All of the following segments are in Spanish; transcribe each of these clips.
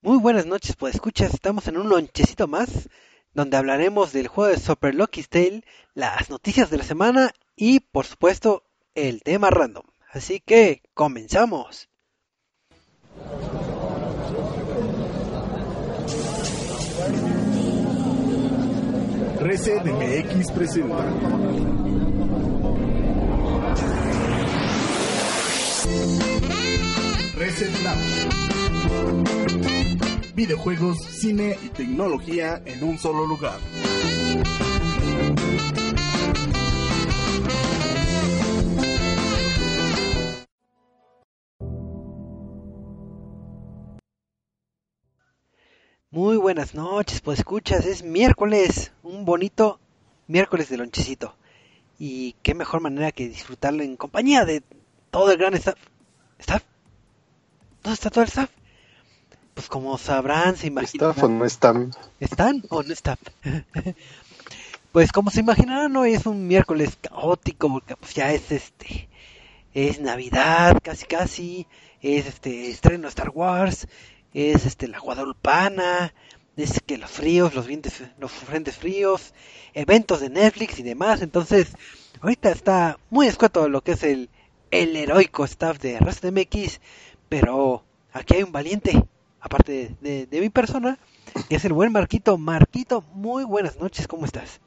Muy buenas noches, pues escuchas, estamos en un lonchecito más, donde hablaremos del juego de Super Lucky's Tale, las noticias de la semana y, por supuesto, el tema random. Así que, comenzamos. Reset presenta. Reset. Videojuegos, cine y tecnología en un solo lugar. Muy buenas noches, pues escuchas, es miércoles, un bonito miércoles de lonchecito. Y qué mejor manera que disfrutarlo en compañía de todo el gran staff. ¿Staff? ¿Dónde está todo el staff? Pues como sabrán, se imaginan. ¿Staff o no están? ¿Están o no están? pues como se imaginarán, hoy es un miércoles caótico, porque pues ya es este. Es Navidad, casi casi. Es este estreno Star Wars es este la guadalupana, es que los fríos, los vientos, los frentes fríos, eventos de Netflix y demás, entonces ahorita está muy escueto lo que es el, el heroico staff de Resident MX, pero aquí hay un valiente, aparte de, de, mi persona, es el buen Marquito. Marquito, muy buenas noches, ¿cómo estás?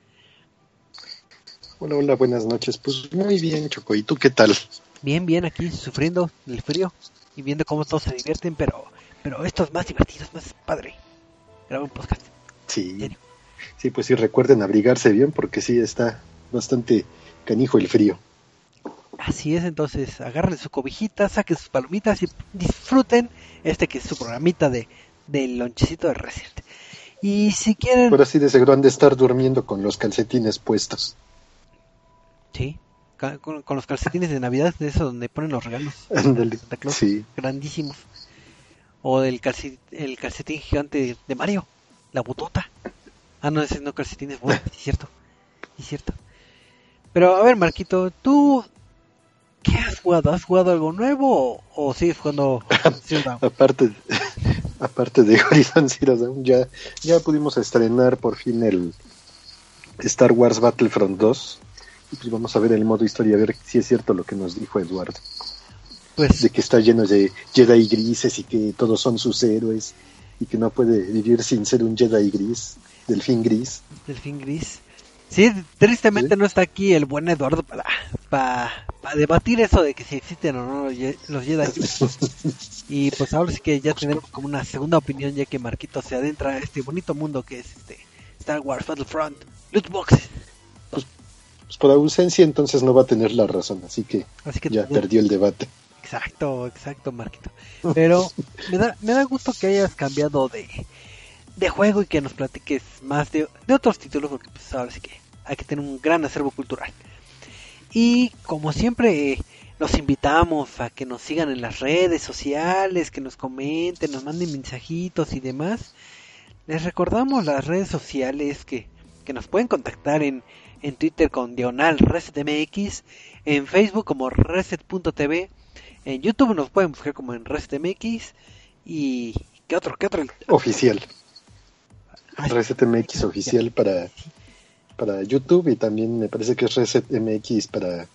Hola, hola, buenas noches. Pues muy bien, Choco. ¿Y tú qué tal? Bien, bien, aquí sufriendo el frío y viendo cómo todos se divierten, pero pero esto es más divertido, es más padre. Grabar un podcast. Sí. Sí, pues sí, recuerden abrigarse bien porque sí está bastante canijo el frío. Así es, entonces agarren su cobijita, saquen sus palomitas y disfruten este que es su programita de del lonchecito de Resident. Y si quieren... Por así de seguro han de estar durmiendo con los calcetines puestos. Sí, con, con los calcetines de Navidad, de eso donde ponen los regalos. Ándale, sí. Grandísimos o del calcetín, el calcetín gigante de Mario, la butota. Ah, no, ese no calcetín es bueno, es cierto, es cierto. Pero a ver, Marquito, ¿tú qué has jugado? ¿Has jugado algo nuevo o, sigues jugando aparte, aparte de Horizon Zero Dawn, ya, ya pudimos estrenar por fin el Star Wars Battlefront 2. Y pues vamos a ver el modo historia, a ver si es cierto lo que nos dijo Eduardo. Pues, de que está lleno de Jedi grises y que todos son sus héroes y que no puede vivir sin ser un Jedi gris, delfín gris. Delfín gris. Sí, tristemente no está aquí el buen Eduardo para, para, debatir eso de que si existen o no los Jedi. y pues ahora sí que ya tenemos como una segunda opinión ya que Marquito se adentra a este bonito mundo que es este Star Wars Battlefront, loot boxes. Pues, pues por ausencia entonces no va a tener la razón, así que, así que ya perdió el debate. Exacto, exacto, Marquito. Pero me da, me da gusto que hayas cambiado de, de juego y que nos platiques más de, de otros títulos, porque pues ahora sí que hay que tener un gran acervo cultural. Y como siempre, los invitamos a que nos sigan en las redes sociales, que nos comenten, nos manden mensajitos y demás. Les recordamos las redes sociales que, que nos pueden contactar en, en Twitter con Diagonal ResetMX, en Facebook como Reset.tv en YouTube nos pueden buscar como en ResetMX y ¿qué otro? ¿Qué otro? Oficial. ResetMX oficial para para YouTube y también me parece que es ResetMX para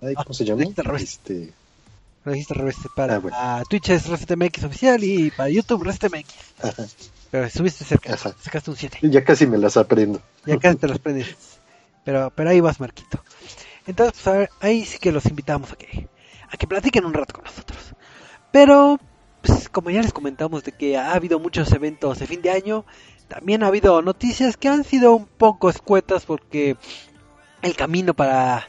¿cómo se llama? Este para ah, Twitch es ResetMX oficial y para YouTube ResetMX. Pero subiste cerca, sacaste un 7. Ya casi me las aprendo. Ya casi te las aprendes. Pero pero ahí vas, Marquito. Entonces, pues, ahí sí que los invitamos a que a que platiquen un rato con nosotros. Pero, pues, como ya les comentamos de que ha habido muchos eventos de fin de año, también ha habido noticias que han sido un poco escuetas porque el camino para,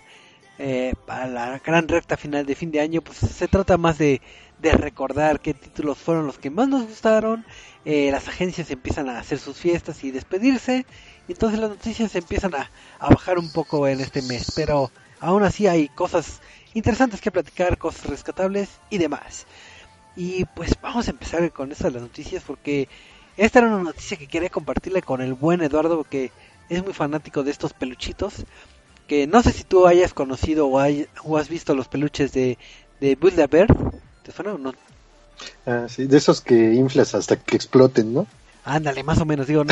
eh, para la gran recta final de fin de año, pues se trata más de, de recordar qué títulos fueron los que más nos gustaron. Eh, las agencias empiezan a hacer sus fiestas y despedirse. Entonces las noticias empiezan a, a bajar un poco en este mes. Pero aún así hay cosas interesantes que platicar, cosas rescatables y demás. Y pues vamos a empezar con estas las noticias porque esta era una noticia que quería compartirle con el buen Eduardo que es muy fanático de estos peluchitos. Que no sé si tú hayas conocido o, o has visto los peluches de, de Build a Bear. ¿Te suena o no? Ah, sí, de esos que inflas hasta que exploten, ¿no? Ándale, más o menos. Digo,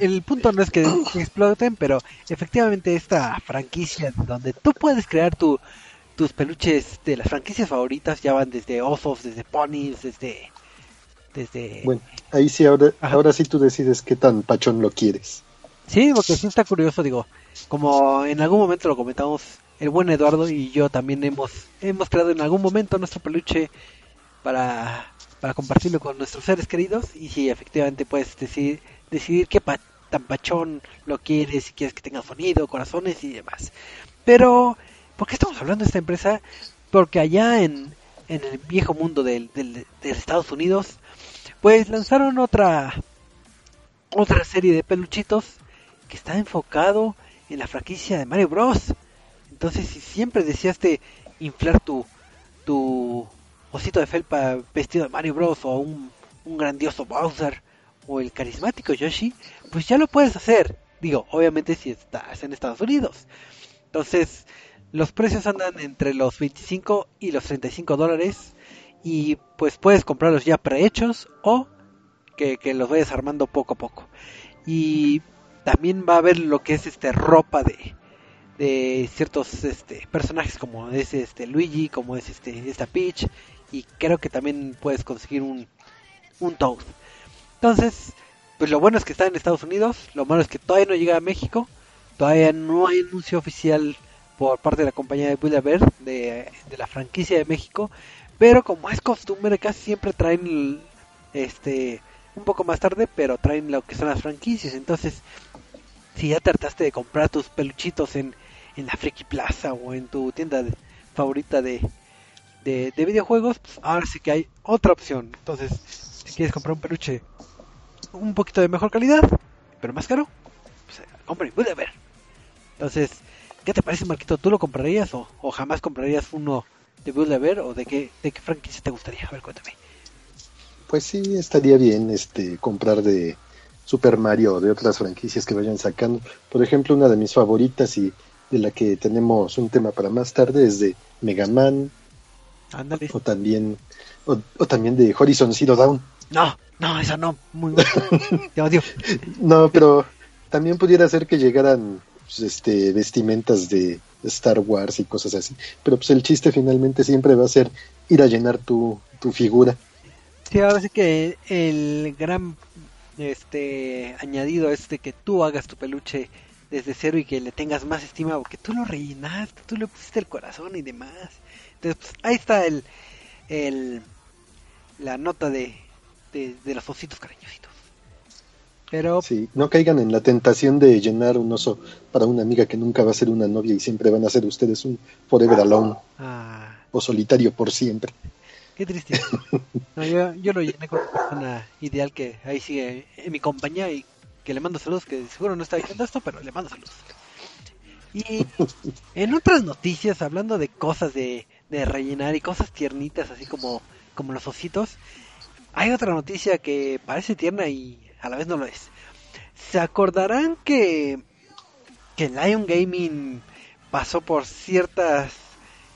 el, punto no es que exploten, pero efectivamente esta franquicia donde tú puedes crear tu, tus peluches de las franquicias favoritas ya van desde osos, desde ponies, desde... desde... Bueno, ahí sí, ahora, ahora sí tú decides qué tan pachón lo quieres. Sí, porque sí está curioso, digo, como en algún momento lo comentamos el buen Eduardo y yo también hemos, hemos creado en algún momento nuestro peluche para, para compartirlo con nuestros seres queridos y si efectivamente puedes decidir, decidir qué tan pachón lo quieres, si quieres que tenga sonido, corazones y demás. Pero, ¿por qué estamos hablando de esta empresa? Porque allá en, en el viejo mundo del, del, de Estados Unidos, pues lanzaron otra otra serie de peluchitos que está enfocado en la franquicia de Mario Bros. Entonces, si siempre deseaste inflar tu, tu osito de felpa vestido de Mario Bros. o un, un grandioso Bowser o el carismático Yoshi, pues ya lo puedes hacer. Digo, obviamente si estás en Estados Unidos. Entonces, los precios andan entre los 25 y los 35 dólares. Y pues puedes comprarlos ya prehechos o que, los vayas armando poco a poco. Y también va a haber lo que es este ropa de, de ciertos este, personajes como es este Luigi, como es este esta Peach y creo que también puedes conseguir un un Toad. Entonces, pues lo bueno es que está en Estados Unidos, lo malo es que todavía no llega a México, todavía no hay anuncio oficial por parte de la compañía de Build de la franquicia de México, pero como es costumbre casi siempre traen este un poco más tarde, pero traen lo que son las franquicias, entonces si ya trataste de comprar tus peluchitos en, en la Friki Plaza o en tu tienda favorita de, de, videojuegos, pues ahora sí que hay otra opción. Entonces, si quieres comprar un peluche un poquito de mejor calidad, pero más caro, pues compre, puede ver. Entonces, ¿qué te parece, Marquito? ¿Tú lo comprarías o, o jamás comprarías uno de Build o de qué, de qué franquicia te gustaría? A ver, cuéntame. Pues sí, estaría bien este comprar de Super Mario o de otras franquicias que vayan sacando. Por ejemplo, una de mis favoritas y de la que tenemos un tema para más tarde es de Mega Man. Ándale. O también, o, también de Horizon Zero Dawn. No, no, esa no. Muy Te odio. no, pero también pudiera ser que llegaran pues, este vestimentas de Star Wars y cosas así. Pero pues el chiste finalmente siempre va a ser ir a llenar tu, tu figura. Sí, ahora sí que el gran este añadido este que tú hagas tu peluche desde cero y que le tengas más estima porque tú lo rellenaste, tú le pusiste el corazón y demás. Entonces, pues, ahí está el, el la nota de, de, los ositos cariñositos. Pero sí, no caigan en la tentación de llenar un oso para una amiga que nunca va a ser una novia y siempre van a ser ustedes un forever alone ah. o solitario por siempre. Qué triste. yo, lo llené con una persona ideal que ahí sigue en mi compañía y que le mando saludos, que seguro no está diciendo esto, pero le mando saludos. Y en otras noticias, hablando de cosas de, de rellenar y cosas tiernitas, así como, como los ositos, hay otra noticia que parece tierna y a la vez no lo es. ¿Se acordarán que, que Lion Gaming pasó por ciertas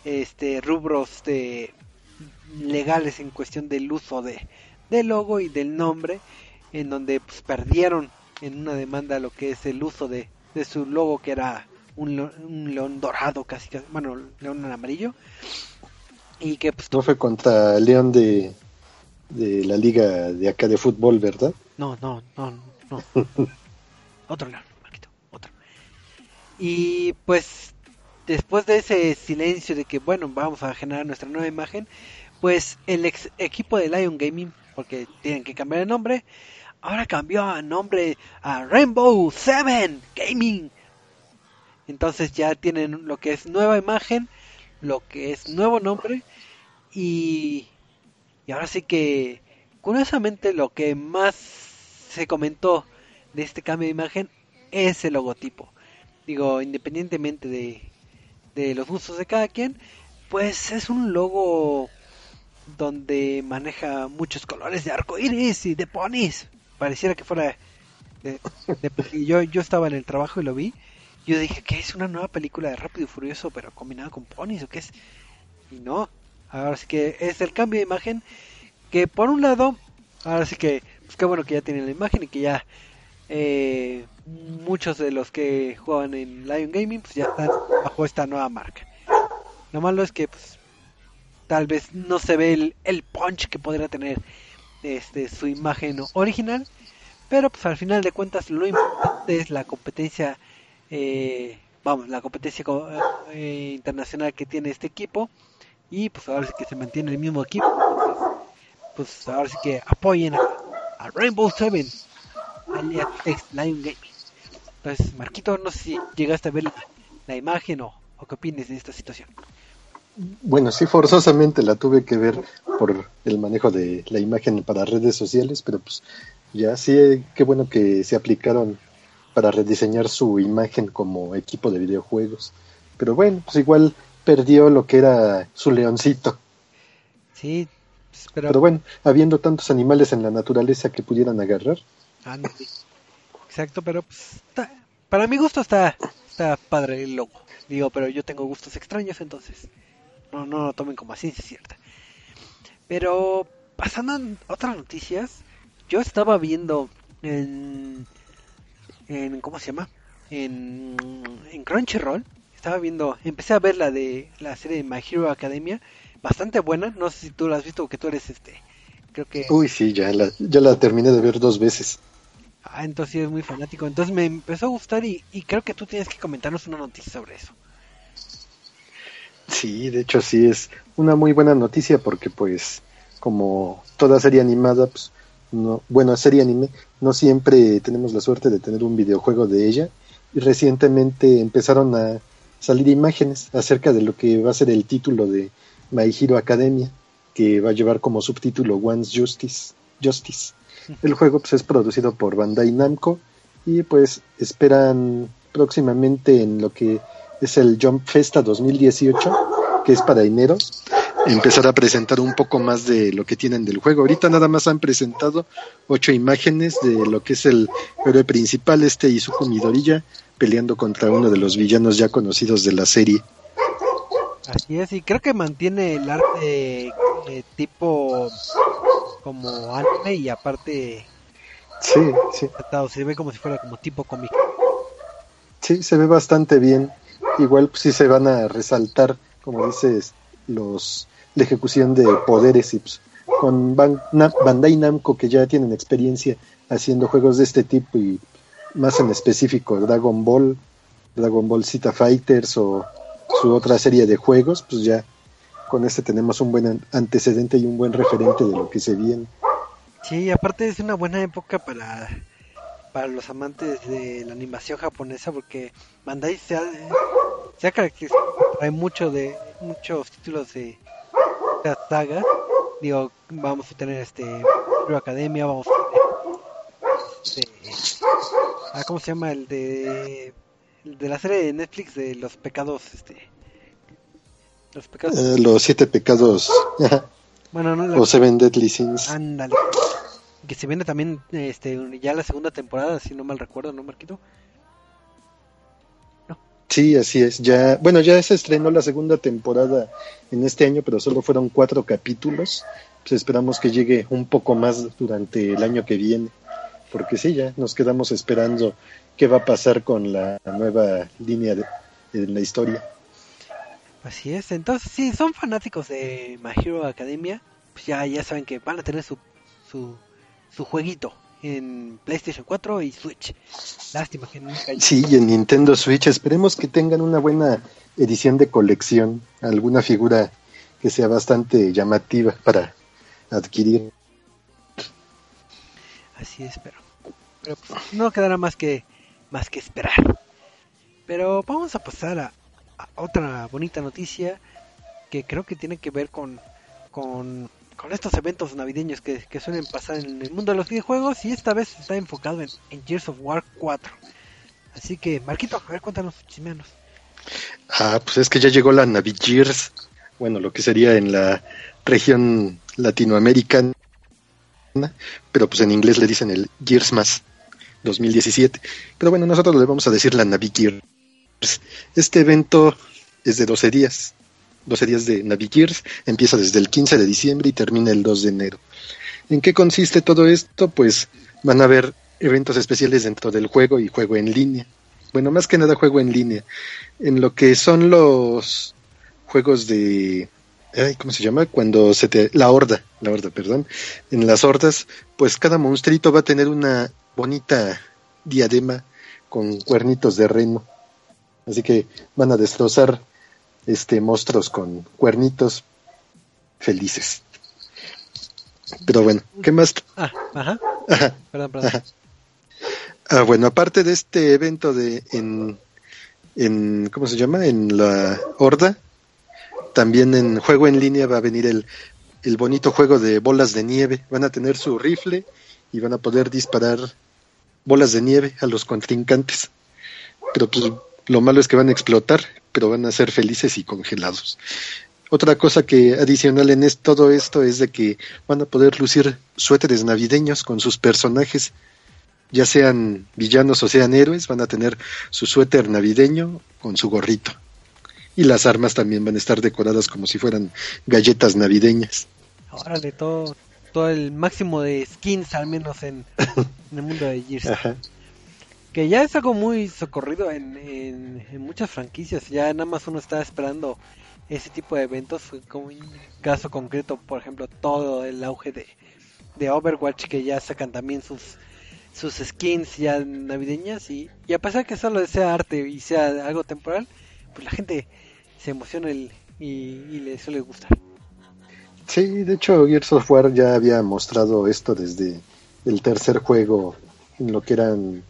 este, rubros de legales en cuestión del uso de del logo y del nombre en donde pues, perdieron en una demanda lo que es el uso de, de su logo que era un, un, león dorado casi, casi bueno león amarillo y que pues no fue contra el león de de la liga de acá de fútbol verdad no no no no otro león otro y pues después de ese silencio de que bueno vamos a generar nuestra nueva imagen pues el ex equipo de Lion Gaming, porque tienen que cambiar el nombre, ahora cambió el nombre a Rainbow Seven Gaming. Entonces ya tienen lo que es nueva imagen, lo que es nuevo nombre y Y ahora sí que, curiosamente, lo que más se comentó de este cambio de imagen es el logotipo. Digo, independientemente de, de los gustos de cada quien, pues es un logo donde maneja muchos colores de arco iris y de ponis. Pareciera que fuera. De, yo, yo estaba en el trabajo y lo vi. Yo dije que es una nueva película de Rápido y Furioso, pero combinada con ponis o qué es. Y no, ahora sí que es el cambio de imagen. Que por un lado, ahora sí que, pues qué bueno que ya tienen la imagen y que ya eh, muchos de los que juegan en Lion Gaming, pues ya están bajo esta nueva marca. Lo malo es que, pues, tal vez no se ve el, el punch que podría tener este su imagen original pero pues al final de cuentas lo importante es la competencia eh, vamos la competencia eh, internacional que tiene este equipo y pues ahora sí que se mantiene el mismo equipo pues ahora sí que apoyen a, Rainbow Seven alias Lion Gaming entonces Marquito no sé si llegaste a ver la, imagen o, o qué opinas de esta situación bueno, sí, forzosamente la tuve que ver por el manejo de la imagen para redes sociales, pero pues ya sí, qué bueno que se aplicaron para rediseñar su imagen como equipo de videojuegos. Pero bueno, pues igual perdió lo que era su leoncito. Sí, pero... bueno, habiendo tantos animales en la naturaleza que pudieran agarrar. Exacto, pero pues, para mi gusto está, está padre el logo. Digo, pero yo tengo gustos extraños, entonces no, no lo tomen como así, es cierta. Pero pasando a otras noticias, yo estaba viendo en, en ¿cómo se llama? En, en Crunchyroll. Estaba viendo, empecé a ver la de la serie de My Hero Academia, bastante buena. No sé si tú la has visto o que tú eres este. Creo que. Uy, sí, ya la, ya la terminé de ver dos veces. Ah, entonces sí es muy fanático. Entonces me empezó a gustar y, y creo que tú tienes que comentarnos una noticia sobre eso. Sí, de hecho sí es una muy buena noticia porque pues como toda serie animada, pues no, bueno, serie anime, no siempre tenemos la suerte de tener un videojuego de ella y recientemente empezaron a salir imágenes acerca de lo que va a ser el título de My Hero Academia, que va a llevar como subtítulo One's Justice. Justice. El juego pues, es producido por Bandai Namco y pues esperan próximamente en lo que es el Jump Festa 2018, que es para enero, empezar a presentar un poco más de lo que tienen del juego. Ahorita nada más han presentado ocho imágenes de lo que es el héroe principal, este Izuku Midoriya, peleando contra uno de los villanos ya conocidos de la serie. Así es, y creo que mantiene el arte eh, tipo como anime y aparte sí, sí. se ve como si fuera como tipo cómic. Sí, se ve bastante bien. Igual pues, sí se van a resaltar, como dices, los la ejecución de poderes y pues, con Bandai Namco que ya tienen experiencia haciendo juegos de este tipo y más en específico Dragon Ball, Dragon Ball Z Fighters o su otra serie de juegos, pues ya con este tenemos un buen antecedente y un buen referente de lo que se viene. Sí, aparte es una buena época para para los amantes de la animación japonesa porque Bandai se ha, se ha caracterizado hay mucho de muchos títulos de esta saga digo vamos a tener este Hero Academia vamos a tener este, ah, cómo se llama el de de la serie de Netflix de los pecados este los pecados eh, los siete pecados bueno no o Seven Deadly Sins ándale que se viene también este ya la segunda temporada, si no mal recuerdo, ¿no, Marquito? No. Sí, así es. Ya, bueno, ya se estrenó la segunda temporada en este año, pero solo fueron cuatro capítulos. Pues esperamos que llegue un poco más durante el año que viene, porque sí, ya nos quedamos esperando qué va a pasar con la nueva línea de, la historia. Así es. Entonces, si son fanáticos de My Hero Academia, pues ya, ya saben que van a tener su, su su jueguito en PlayStation 4 y Switch. Lástima que nunca Sí, y en Nintendo Switch. Esperemos que tengan una buena edición de colección, alguna figura que sea bastante llamativa para adquirir. Así es, pero, pero pues, no quedará más que más que esperar. Pero vamos a pasar a, otra bonita noticia que creo que tiene que ver con, con estos eventos navideños que, que, suelen pasar en el mundo de los videojuegos y esta vez está enfocado en, en Gears of War 4. Así que, Marquito, a ver, cuéntanos, chismeanos. Ah, pues es que ya llegó la Navi Gears, bueno, lo que sería en la región latinoamericana, pero pues en inglés le dicen el Gears más 2017. Pero bueno, nosotros le vamos a decir la Navi Gears. Este evento es de 12 días. 12 días de Navi Gears, empieza desde el 15 de diciembre y termina el 2 de enero. ¿En qué consiste todo esto? Pues van a haber eventos especiales dentro del juego y juego en línea. Bueno, más que nada juego en línea. En lo que son los juegos de ¿cómo se llama? Cuando se te la horda, la horda, perdón. En las hordas, pues cada monstruito va a tener una bonita diadema con cuernitos de reno. Así que van a destrozar este monstruos con cuernitos felices. Pero bueno, ¿qué más? Ah, ajá. Perdón, perdón. Ah, bueno, aparte de este evento de en, en ¿cómo se llama? En la horda, también en juego en línea va a venir el, el bonito juego de bolas de nieve. Van a tener su rifle y van a poder disparar bolas de nieve a los contrincantes. Pero pues lo malo es que van a explotar, pero van a ser felices y congelados. Otra cosa que adicional en todo esto es de que van a poder lucir suéteres navideños con sus personajes, ya sean villanos o sean héroes, van a tener su suéter navideño con su gorrito. Y las armas también van a estar decoradas como si fueran galletas navideñas. Órale, todo, todo el máximo de skins al menos en, el mundo de Gears. Que ya es algo muy socorrido en, en, muchas franquicias. Ya nada más uno está esperando ese tipo de eventos. Como en caso concreto, por ejemplo, todo el auge de, de Overwatch que ya sacan también sus sus skins ya navideñas y, y a pesar que solo sea arte y sea algo temporal, pues la gente se emociona y, y le suele gustar. Sí, de hecho Gears of War ya había mostrado esto desde el tercer juego en lo que eran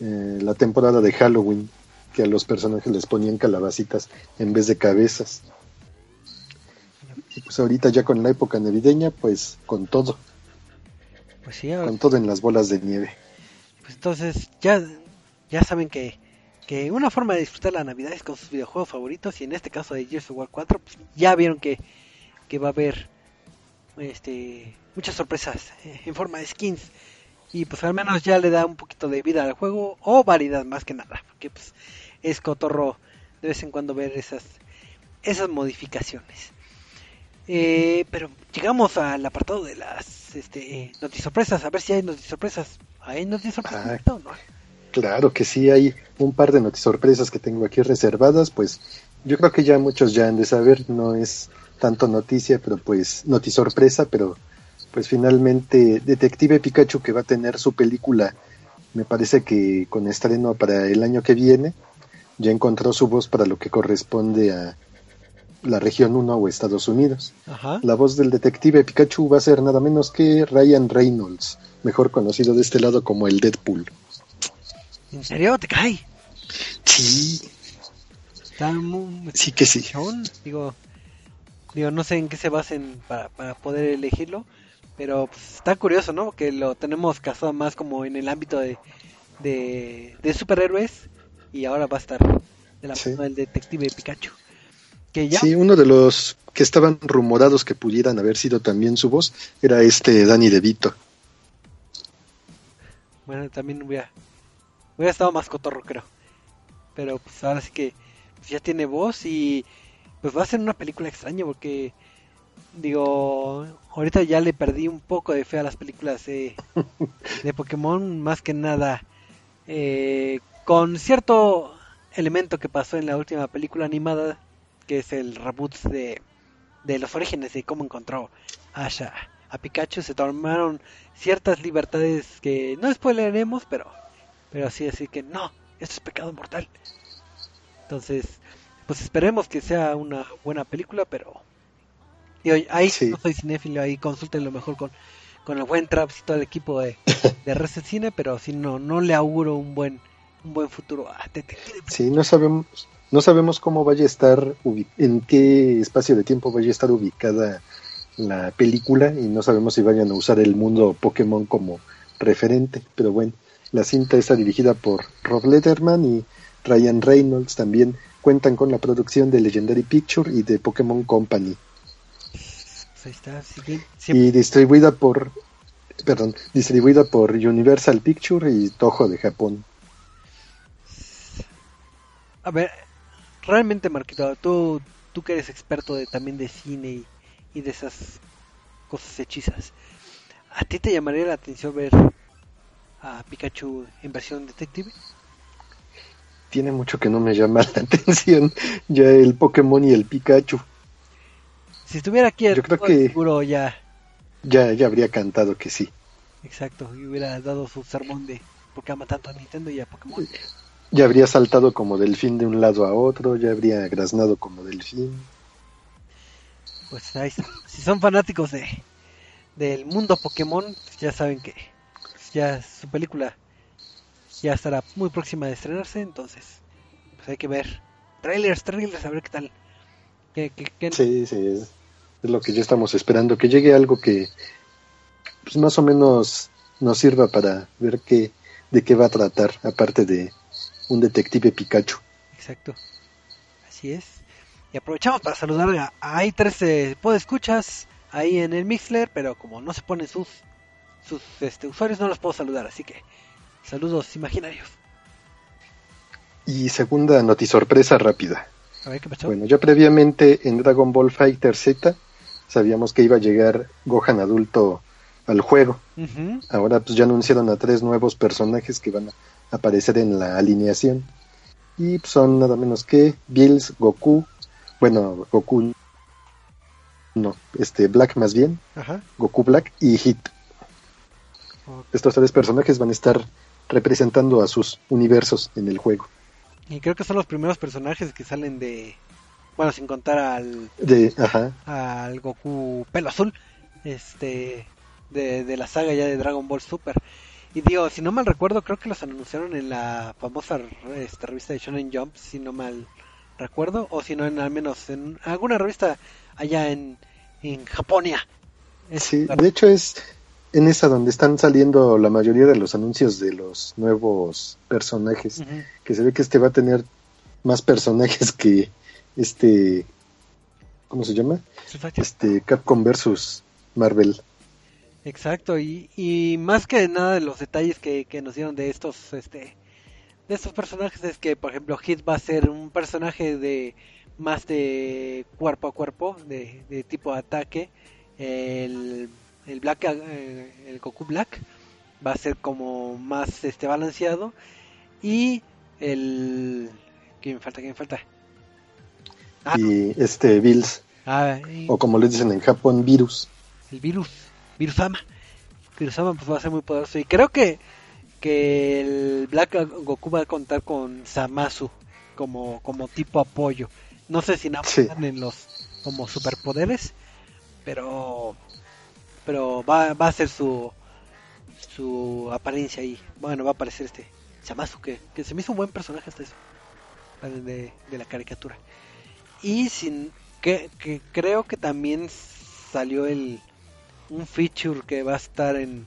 eh, la temporada de Halloween, que a los personajes les ponían calabacitas en vez de cabezas. Y pues ahorita ya con la época navideña, pues con todo. Pues sí, con todo en las bolas de nieve. Pues entonces ya, ya saben que que una forma de disfrutar la Navidad es con sus videojuegos favoritos y en este caso de Gears of War 4 pues ya vieron que, que va a haber este muchas sorpresas eh, en forma de skins. Y pues al menos ya le da un poquito de vida al juego o variedad más que nada porque pues es cotorro de vez en cuando ver esas esas modificaciones. Eh, pero llegamos al apartado de las este sorpresas a ver si hay sorpresas hay notisorpresas ah, no? Claro que sí, hay un par de sorpresas que tengo aquí reservadas, pues yo creo que ya muchos ya han de saber, no es tanto noticia, pero pues sorpresa, pero pues finalmente Detective Pikachu que va a tener su película, me parece que con estreno para el año que viene, ya encontró su voz para lo que corresponde a la región 1 o Estados Unidos. La voz del detective Pikachu va a ser nada menos que Ryan Reynolds, mejor conocido de este lado como el Deadpool. ¿En serio? ¿Te cae? Sí. Está muy... Sí que sí. Digo, digo, no sé en qué se basen para, para poder elegirlo, pero pues, está curioso, ¿no? Que lo tenemos casado más como en el ámbito de, de, superhéroes y ahora va a estar de la mano del detective Pikachu. Que ya... Sí, uno de los que estaban rumorados que pudieran haber sido también su voz era este Danny DeVito. Bueno, también voy a, Hubiera estado más cotorro, creo. Pero pues ahora sí que pues, ya tiene voz y pues va a ser una película extraña porque digo, ahorita ya le perdí un poco de fe a las películas de, de Pokémon, más que nada eh, con cierto elemento que pasó en la última película animada, que es el reboot de, de los orígenes de cómo encontró Ash a Pikachu, se tomaron ciertas libertades que no spoileremos, pero pero así decir que no, esto es pecado mortal. Entonces, pues esperemos que sea una buena película, pero y ahí no soy cinéfilo, ahí lo mejor con, con el buen Traps y todo el equipo de, de Reset Cine, pero si no, no le auguro un buen un buen futuro a Sí, no sabemos, no sabemos cómo vaya a estar, en qué espacio de tiempo vaya a estar ubicada la película y no sabemos si vayan a usar el mundo Pokémon como referente, pero bueno, la cinta está dirigida por Rob Letterman y Ryan Reynolds también cuentan con la producción de Legendary Picture y de Pokémon Company. Pues ahí está, sí. Y distribuida por perdón, distribuida por Universal Picture y Toho de Japón. A ver, realmente, Marquito, tú, tú que eres experto de, también de cine y, y de esas cosas hechizas, ¿a ti te llamaría la atención ver a Pikachu en versión detective? Tiene mucho que no me llama la atención ya el Pokémon y el Pikachu. Si estuviera aquí, Yo creo que- seguro ya, Ya, ya habría cantado que sí. exacto, y hubiera dado su sermón de por qué ama tanto a Nintendo y a Pokémon. Ya habría saltado como delfín de un lado a otro, ya habría graznado como delfín. Pues ahí está. Si son fanáticos de del mundo Pokémon, pues ya saben que ya su película ya estará muy próxima de estrenarse, entonces pues hay que ver trailers, trailers, a ver qué tal. Que- Sí, sí, es, lo que ya estamos esperando, que llegue algo que pues más o menos nos sirva para ver qué, de qué va a tratar, aparte de un detective Pikachu. Exacto. Así es. Y aprovechamos para saludar a, a hay tres eh, escuchas ahí en el Mixler, pero como no se ponen sus sus este, usuarios no los puedo saludar, así que saludos imaginarios. Y segunda notisorpresa rápida. A ver qué pasó. Bueno, ya previamente en Dragon Ball Fighter Z sabíamos que iba a llegar Gohan adulto al juego. Ahora pues ya anunciaron a tres nuevos personajes que van a aparecer en la alineación. Y pues, son nada menos que Bills, Goku, bueno, Goku no, este Black más bien, Ajá. Goku Black y Hit. Estos tres personajes van a estar representando a sus universos en el juego. Y creo que son los primeros personajes que salen de. Bueno, sin contar al, De, ajá, al Goku pelo azul. Este. De, de la saga ya de Dragon Ball Super. Y digo, si no mal recuerdo, creo que los anunciaron en la famosa este, revista de Shonen Jump, si no mal recuerdo. O si no, en, al menos en alguna revista allá en, en Japonia. Es- Sí, de hecho es en esa donde están saliendo la mayoría de los anuncios de los nuevos personajes. Que se ve que este va a tener más personajes que este, ¿cómo se llama? Este Capcom versus Marvel. Exacto, y, y más que nada de los detalles que, que nos dieron de estos este de estos personajes es que por ejemplo Hit va a ser un personaje de más de cuerpo a cuerpo, de, de tipo ataque, el, el Black eh, el Goku Black va a ser como más este balanceado y el ¿quién me falta? ¿quién me falta? Ah, Y este Bills, ah, y- o como le dicen en Japón, Virus. el virus, Virusama. Virusama pues va a ser muy poderoso y creo que que el Black Goku va a contar con Samasu como como tipo apoyo. No sé si nada más Sí. en los como superpoderes, pero pero va, a ser su su apariencia ahí. Bueno, va a aparecer este Samasu que, que se me hizo un buen personaje hasta eso de, de la caricatura. Y sin que, que creo que también salió el un feature que va a estar en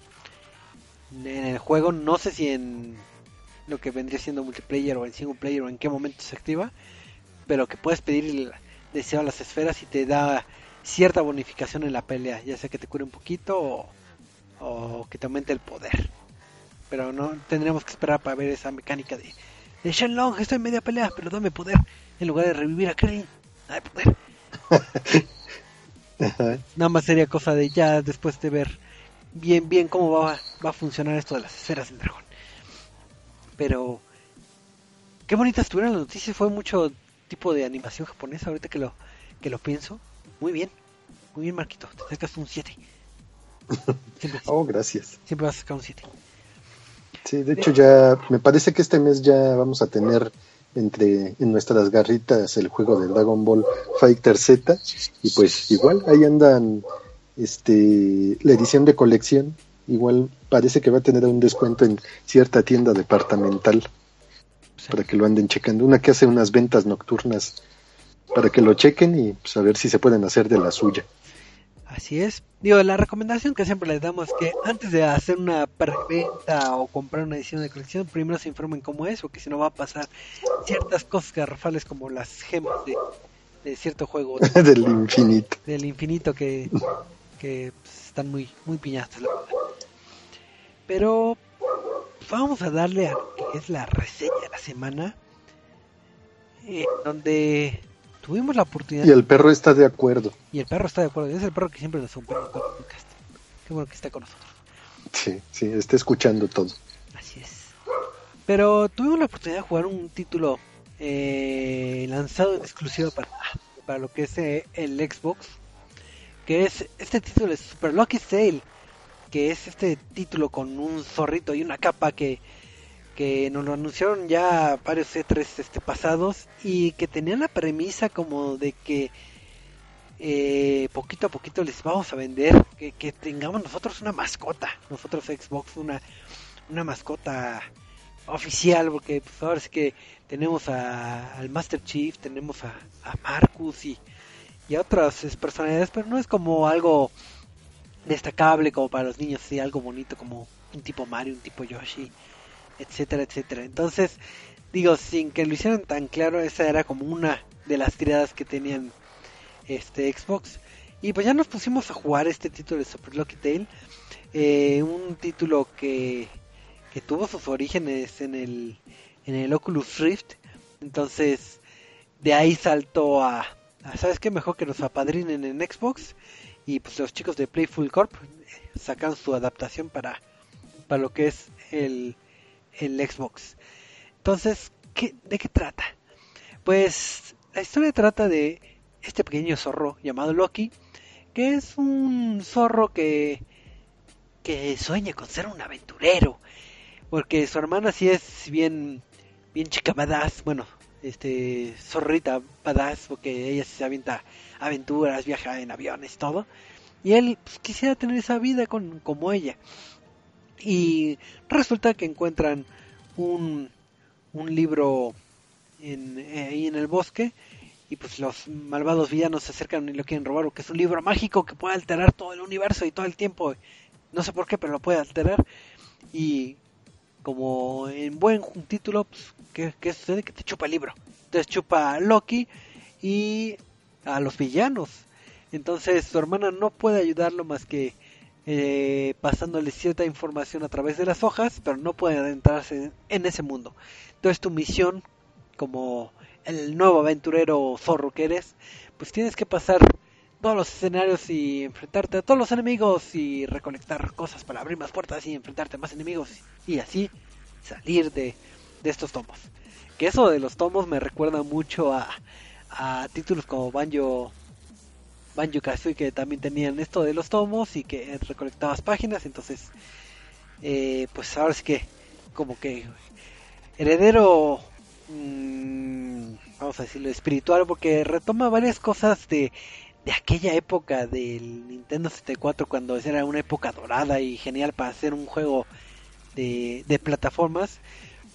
en el juego, no sé si en lo que vendría siendo multiplayer o en single player o en qué momento se activa, pero que puedes pedir el deseo a las esferas y te da cierta bonificación en la pelea, ya sea que te cure un poquito o, o que te aumente el poder. Pero no tendremos que esperar para ver esa mecánica de, de Shenlong, estoy en media pelea, pero dame poder en lugar de revivir a Krillin. Dame poder. Nada más sería cosa de ya después de ver bien bien cómo va, va a funcionar esto de las esferas del dragón. Pero qué bonitas estuvieron las noticias, fue mucho tipo de animación japonesa ahorita que lo que lo pienso. Muy bien. Muy bien, Marquito. Te sacas un 7. Siempre, Oh, gracias. siempre vas a sacar un 7. Sí, de hecho ya me parece que este mes ya vamos a tener entre en nuestras garritas el juego de Dragon Ball Fighter Z y pues igual ahí andan este la edición de colección igual parece que va a tener un descuento en cierta tienda departamental para que lo anden checando una que hace unas ventas nocturnas para que lo chequen y pues, a ver si se pueden hacer de la suya Así es. Digo, la recomendación que siempre les damos es que antes de hacer una preventa o comprar una edición de colección, primero se informen cómo es, porque si no va a pasar ciertas cosas garrafales como las gemas de, cierto juego. del infinito. Del infinito que, que pues, están muy, muy piñatas, la verdad. Pero vamos a darle a lo que es la reseña de la semana, eh, donde tuvimos la oportunidad. Y el perro está de acuerdo. Y el perro está de acuerdo. Es el perro que siempre nos acompaña en Qué bueno que está con nosotros. Sí, sí, está escuchando todo. Así es. Pero tuvimos la oportunidad de jugar un título eh, lanzado en exclusiva para, para lo que es eh, el Xbox. Que es este título es Super Lucky Sale. Que es este título con un zorrito y una capa que que nos lo anunciaron ya varios E3 este, pasados y que tenían la premisa como de que eh, poquito a poquito les vamos a vender que, tengamos nosotros una mascota, nosotros Xbox una, una mascota oficial, porque pues, ahora es que tenemos a, al Master Chief, tenemos a, a Marcus y, y a otras personalidades, pero no es como algo destacable como para los niños, sí, algo bonito como un tipo Mario, un tipo Yoshi etcétera, etcétera. Entonces, digo, sin que lo hicieran tan claro, esa era como una de las tiradas que tenían este Xbox. Y pues ya nos pusimos a jugar este título de Super Lucky Tale, eh, un título que, que tuvo sus orígenes en el, en el Oculus Rift. Entonces, de ahí saltó a, a ¿sabes qué? Mejor que nos apadrinen en Xbox. Y pues los chicos de Playful Corp sacan su adaptación para, para lo que es el, el Xbox. Entonces, ¿qué, ¿de qué trata? Pues la historia trata de este pequeño zorro llamado Loki, que es un zorro que, que sueña con ser un aventurero, porque su hermana sí es bien, bien chica badass, bueno, este, zorrita badass, porque ella se avienta aventuras, viaja en aviones, todo, y él pues, quisiera tener esa vida con, como ella. Y resulta que encuentran un, un libro en, ahí en el bosque y pues los malvados villanos se acercan y lo quieren robar porque es un libro mágico que puede alterar todo el universo y todo el tiempo. No sé por qué, pero lo puede alterar. Y como en buen título, pues, ¿qué, ¿qué, sucede? Que te chupa el libro. Entonces chupa a Loki y a los villanos. Entonces su hermana no puede ayudarlo más que eh, pasándole cierta información a través de las hojas, pero no puede adentrarse en ese mundo. Entonces tu misión, como el nuevo aventurero zorro que eres, pues tienes que pasar todos los escenarios y enfrentarte a todos los enemigos y recolectar cosas para abrir más puertas y enfrentarte a más enemigos y así salir de, de estos tomos. Que eso de los tomos me recuerda mucho a, a títulos como Banjo Banjo Kazooie que también tenían esto de los tomos y que recolectabas páginas, entonces eh, pues ahora sí que como que heredero mmm, vamos a decirlo espiritual porque retoma varias cosas de, de aquella época del Nintendo 64 cuando era una época dorada y genial para hacer un juego de, de plataformas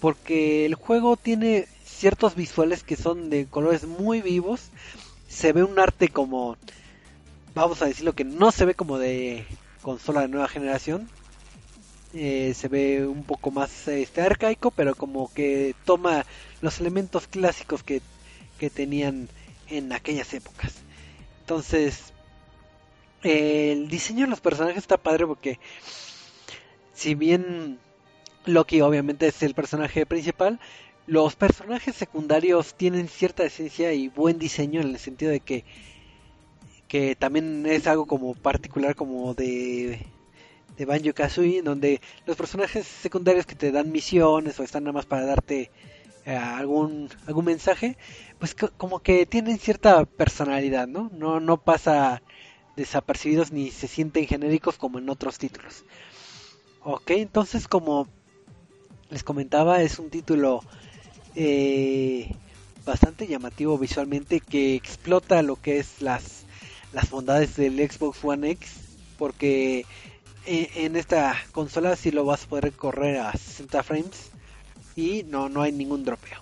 porque el juego tiene ciertos visuales que son de colores muy vivos se ve un arte como vamos a decirlo que no se ve como de consola de nueva generación. Eh, se ve un poco más este, arcaico, pero como que toma los elementos clásicos que, que tenían en aquellas épocas. Entonces, el diseño de los personajes está padre porque si bien Loki obviamente es el personaje principal, los personajes secundarios tienen cierta esencia y buen diseño en el sentido de que que también es algo como particular como de Banjo Kazooie, donde los personajes secundarios que te dan misiones o están nada más para darte eh, algún algún mensaje, pues como que tienen cierta personalidad, ¿no? No no pasa desapercibidos ni se sienten genéricos como en otros títulos. Ok, entonces como les comentaba es un título eh, bastante llamativo visualmente que explota lo que es las las bondades del Xbox One X porque en esta consola sí lo vas a poder correr a 60 frames y no, no hay ningún dropeo.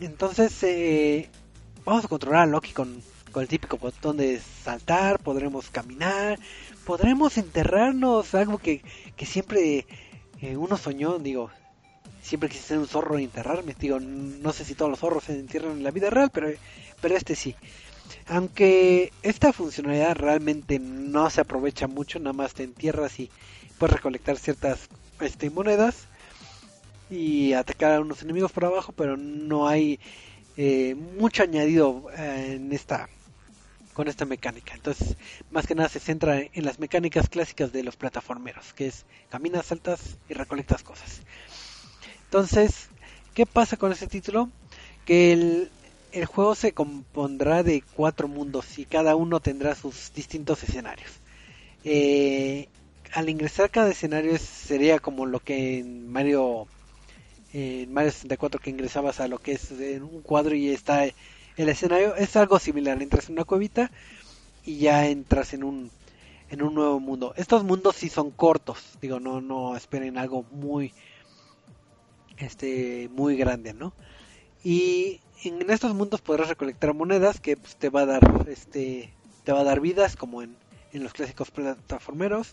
entonces eh, vamos a controlar a Loki con, con el típico botón de saltar, podremos caminar, podremos enterrarnos, algo que, que siempre eh, uno soñó, digo, siempre quise ser un zorro y enterrarme, digo, no sé si todos los zorros se entierran en la vida real, pero, pero este sí. Aunque esta funcionalidad realmente no se aprovecha mucho, nada más te entierras y puedes recolectar ciertas este, monedas y atacar a unos enemigos por abajo, pero no hay eh, mucho añadido eh, en esta con esta mecánica. Entonces, más que nada se centra en las mecánicas clásicas de los plataformeros, que es caminas, saltas y recolectas cosas. Entonces, ¿qué pasa con este título? Que el, el juego se compondrá de cuatro mundos y cada uno tendrá sus distintos escenarios. Eh, al ingresar cada escenario sería como lo que en Mario en Mario 64 que ingresabas a lo que es un cuadro y está el escenario es algo similar entras en una cuevita y ya entras en un en un nuevo mundo estos mundos sí son cortos digo no no esperen algo muy este muy grande no y en estos mundos podrás recolectar monedas que pues, te va a dar este te va a dar vidas como en en los clásicos plataformeros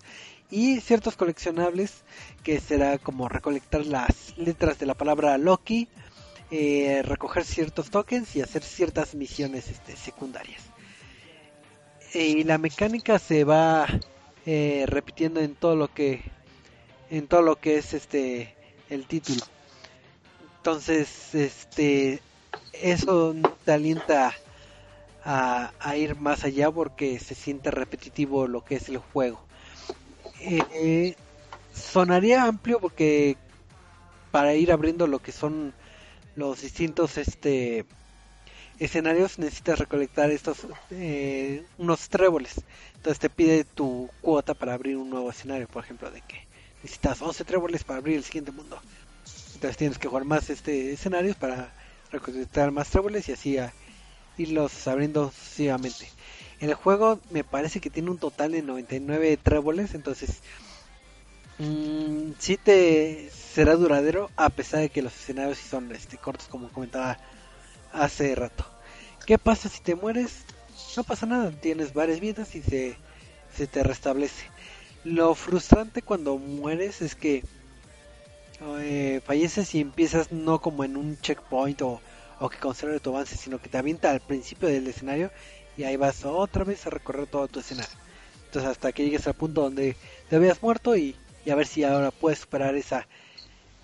y ciertos coleccionables que será como recolectar las letras de la palabra Loki, eh, recoger ciertos tokens y hacer ciertas misiones este, secundarias. y la mecánica se va eh, repitiendo en todo lo que en todo lo que es este el título. Entonces, este eso te alienta a, ir más allá porque se siente repetitivo lo que es el juego. Eh, sonaría amplio porque para ir abriendo lo que son los distintos este escenarios necesitas recolectar estos eh, unos tréboles entonces te pide tu cuota para abrir un nuevo escenario por ejemplo de que necesitas 11 tréboles para abrir el siguiente mundo entonces tienes que jugar más este escenarios para recolectar más tréboles y así irlos abriendo sucesivamente. El juego me parece que tiene un total de 99 tréboles, entonces mmm, sí te será duradero a pesar de que los escenarios sí son este, cortos como comentaba hace rato. ¿Qué pasa si te mueres? No pasa nada, tienes varias vidas y se, se te restablece. Lo frustrante cuando mueres es que eh, falleces y empiezas no como en un checkpoint o que conserve tu avance, sino que te avienta al principio del escenario y ahí vas otra vez a recorrer todo tu escenario. Entonces hasta que llegues al punto donde te habías muerto y, a ver si ahora puedes superar esa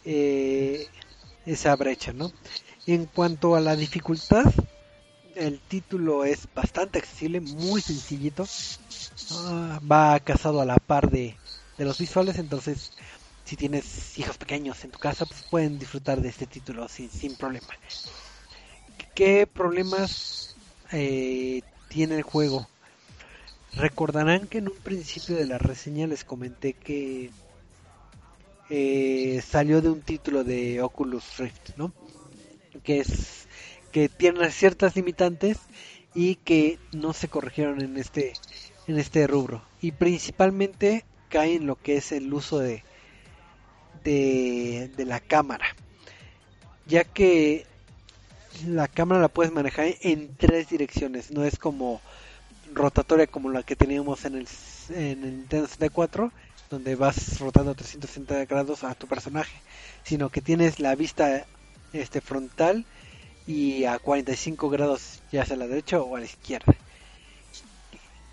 eh, esa brecha, ¿no? En cuanto a la dificultad, el título es bastante accesible, muy sencillito, ah, va casado a la par de, de los visuales, entonces si tienes hijos pequeños en tu casa, pues pueden disfrutar de este título sin, sin problema. ¿Qué problemas eh, tiene el juego? Recordarán que en un principio de la reseña les comenté que eh, salió de un título de Oculus Rift, ¿no? Que es que tiene ciertas limitantes y que no se corrigieron en este en este rubro y principalmente cae en lo que es el uso de de, la cámara ya que la cámara la puedes manejar en tres direcciones, no es como rotatoria como la que teníamos en el, en el Nintendo 64, donde vas rotando 360 grados a tu personaje, sino que tienes la vista este frontal y a 45 grados ya sea a la derecha o a la izquierda.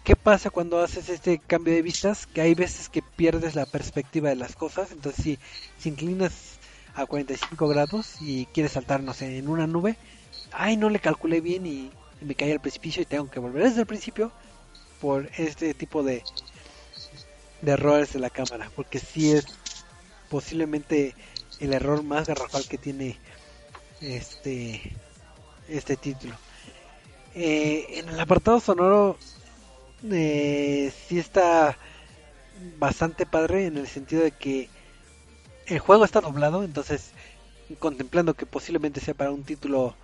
¿Qué pasa cuando haces este cambio de vistas? Que hay veces que pierdes la perspectiva de las cosas, entonces si, si inclinas a 45 grados y quieres saltar, no sé, en una nube, ay, no le calculé bien y me caí al precipicio y tengo que volver desde el principio por este tipo de, de errores de la cámara, porque si es posiblemente el error más garrafal que tiene este este título. Eh, en el apartado sonoro eh, sí está bastante padre en el sentido de que el juego está doblado, entonces contemplando que posiblemente sea para un título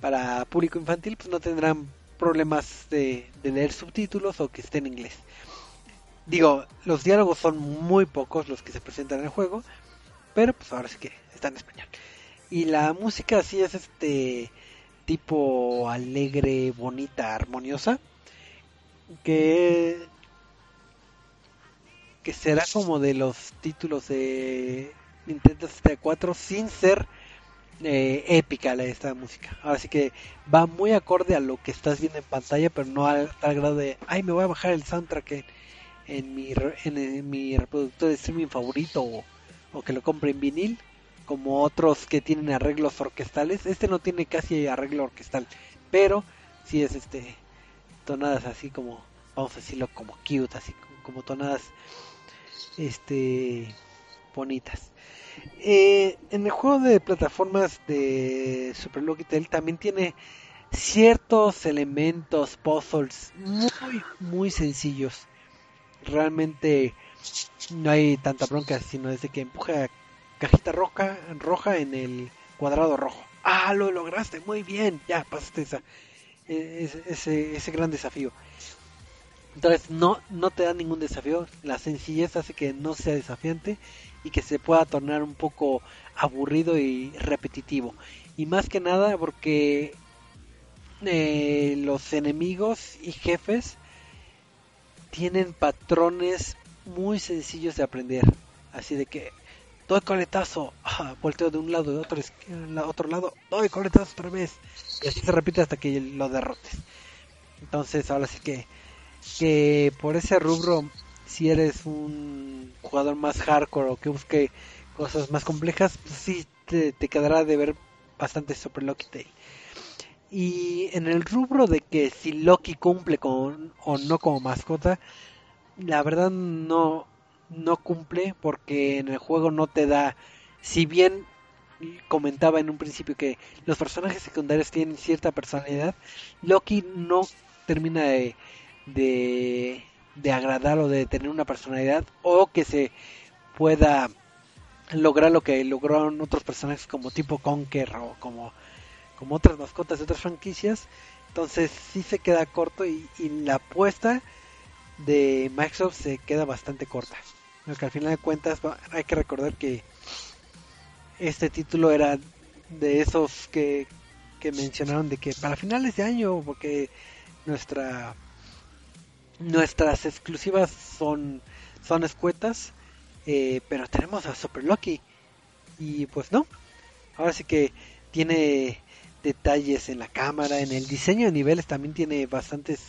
para público infantil, pues no tendrán problemas de, leer subtítulos o que esté en inglés. Digo, los diálogos son muy pocos los que se presentan en el juego, pero pues ahora sí que está en español. Y la música sí es este tipo alegre, bonita, armoniosa. Que que será como de los títulos de Nintendo 64 sin ser eh, épica la, esta música. Ahora que va muy acorde a lo que estás viendo en pantalla, pero no al tal grado de, ay, me voy a bajar el soundtrack en, mi, en, mi reproductor de streaming favorito o, o, que lo compre en vinil, como otros que tienen arreglos orquestales. Este no tiene casi arreglo orquestal, pero sí es este tonadas así como, vamos a decirlo, como cute, así como tonadas este bonitas. Eh, en el juego de plataformas de Super Lucky también tiene ciertos elementos, puzzles muy, muy sencillos. Realmente no hay tanta bronca, sino desde que empuja cajita roja, roja en el cuadrado rojo. Ah, lo lograste, muy bien, ya pasaste esa, e, ese, ese gran desafío. Entonces no, no te da ningún desafío, la sencillez hace que no sea desafiante y que se pueda tornar un poco aburrido y repetitivo. Y más que nada porque eh, los enemigos y jefes tienen patrones muy sencillos de aprender. Así de que doy coletazo, volteo de un lado, de otro, otro lado, doy coletazo otra vez. Y así se repite hasta que lo derrotes. Entonces ahora sí que, que por ese rubro si eres un jugador más hardcore o que busque cosas más complejas, pues sí te, quedará de ver bastante Super Lucky Day. Y en el rubro de que si Loki cumple con o no como mascota, la verdad no no cumple porque en el juego no te da si bien comentaba en un principio que los personajes secundarios tienen cierta personalidad, Loki no termina de, de de agradar o de tener una personalidad o que se pueda lograr lo que lograron otros personajes como tipo Conker o como, como otras mascotas de otras franquicias. Entonces sí se queda corto y, la apuesta de Microsoft se queda bastante corta. Porque al final de cuentas hay que recordar que este título era de esos que, que mencionaron de que para finales de año, porque nuestra Nuestras exclusivas son, son escuetas, eh, pero tenemos a Super Lucky. Y pues no, ahora sí que tiene detalles en la cámara, en el diseño de niveles también tiene bastantes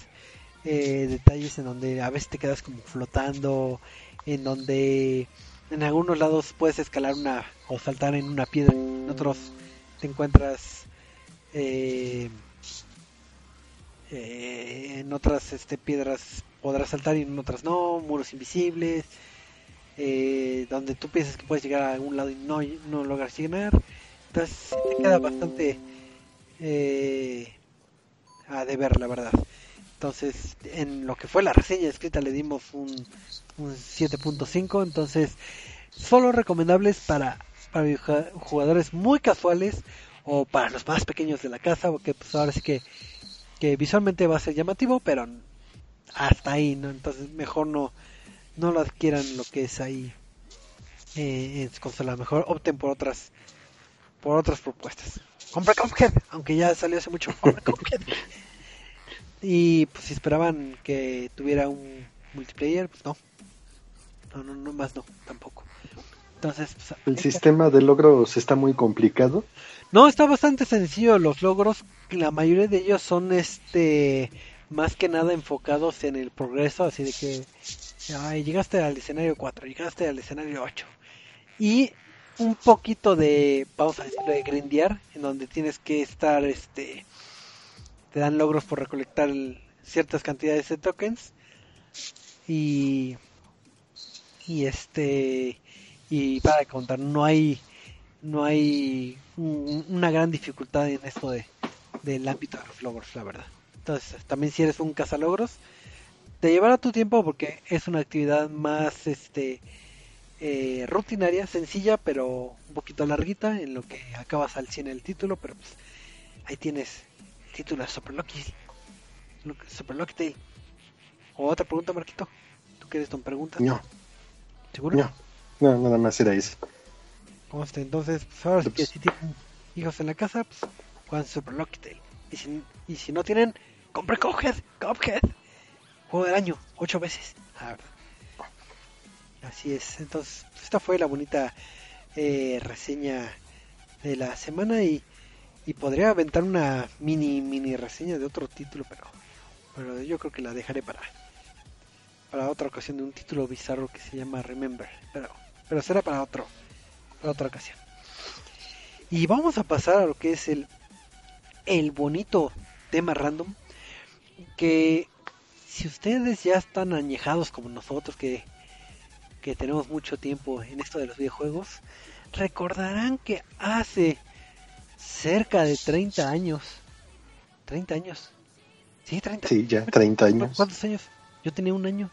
eh, detalles en donde a veces te quedas como flotando, en donde en algunos lados puedes escalar una o saltar en una piedra, en otros te encuentras eh, eh, en otras este, piedras podrás saltar y en otras no, muros invisibles, eh, donde tú piensas que puedes llegar a algún lado y no, no logras llegar. Entonces te queda bastante eh, a deber, la verdad. Entonces, en lo que fue la reseña escrita le dimos un, un 7.5. Entonces, solo recomendables para, para jugadores muy casuales o para los más pequeños de la casa, porque pues ahora sí que que visualmente va a ser llamativo, pero hasta ahí, ¿no? Entonces mejor no, no lo adquieran lo que es ahí eh, en consola, mejor opten por otras por otras propuestas. Compra Cuphead, aunque ya salió hace mucho. y pues si esperaban que tuviera un multiplayer, pues no. No, no, no más no, tampoco. Entonces, pues, el sistema de logros está muy complicado. No, está bastante sencillo los logros la mayoría de ellos son este más que nada enfocados en el progreso, así de que ay, llegaste al escenario 4, llegaste al escenario 8. Y un poquito de, vamos a decirlo, de grindear, en donde tienes que estar, este, te dan logros por recolectar ciertas cantidades de tokens. Y, y este, y para contar, no hay, no hay una gran dificultad en esto de, del ámbito de los logros, la verdad. Entonces, también si eres un cazalogros, te llevará tu tiempo porque es una actividad más este eh, rutinaria, sencilla, pero un poquito larguita en lo que acabas al 100 el título, pero pues ahí tienes el título de Super Lucky, Super Lucky. ¿O otra pregunta, Marquito? ¿Tú quieres ton pregunta? No. ¿Seguro? No, no, nada más era eso. ¿Cómo está? Entonces, pues ahora sí que si tienen hijos en la casa, pues Super Lucky Y si, y si no tienen, compre Cuphead, Cuphead. juego del año, ocho veces. Ah, así es. Entonces, esta fue la bonita eh, reseña de la semana y, y podría aventar una mini mini reseña de otro título, pero, pero yo creo que la dejaré para para otra ocasión de un título bizarro que se llama Remember, pero pero será para otro para otra ocasión. Y vamos a pasar a lo que es el el bonito tema random que si ustedes ya están añejados como nosotros que que tenemos mucho tiempo en esto de los videojuegos, recordarán que hace cerca de 30 años, 30 años, sí, 30 Sí, ya 30 años. ¿Cuántos años? Yo tenía un año,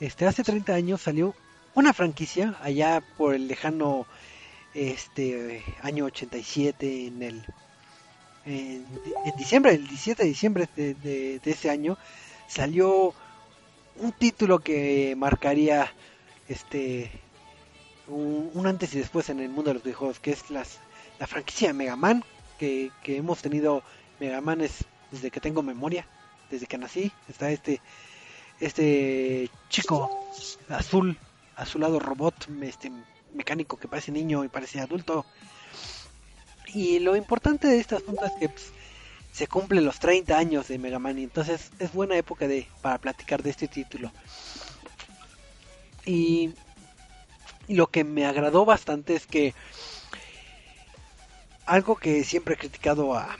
este, hace 30 años salió una franquicia allá por el lejano este año 87 en el en, en diciembre, el 17 de diciembre de, de, ese año salió un título que marcaría este un, antes y después en el mundo de los videojuegos que es las, la franquicia Mega Man que, que hemos tenido Mega Man es desde que tengo memoria desde que nací está este este chico azul azulado robot este mecánico que parece niño y parece adulto y lo importante de este asunto es que pues, se cumplen los 30 años de Mega Man y entonces es buena época de para platicar de este título. Y, y lo que me agradó bastante es que algo que siempre he criticado a,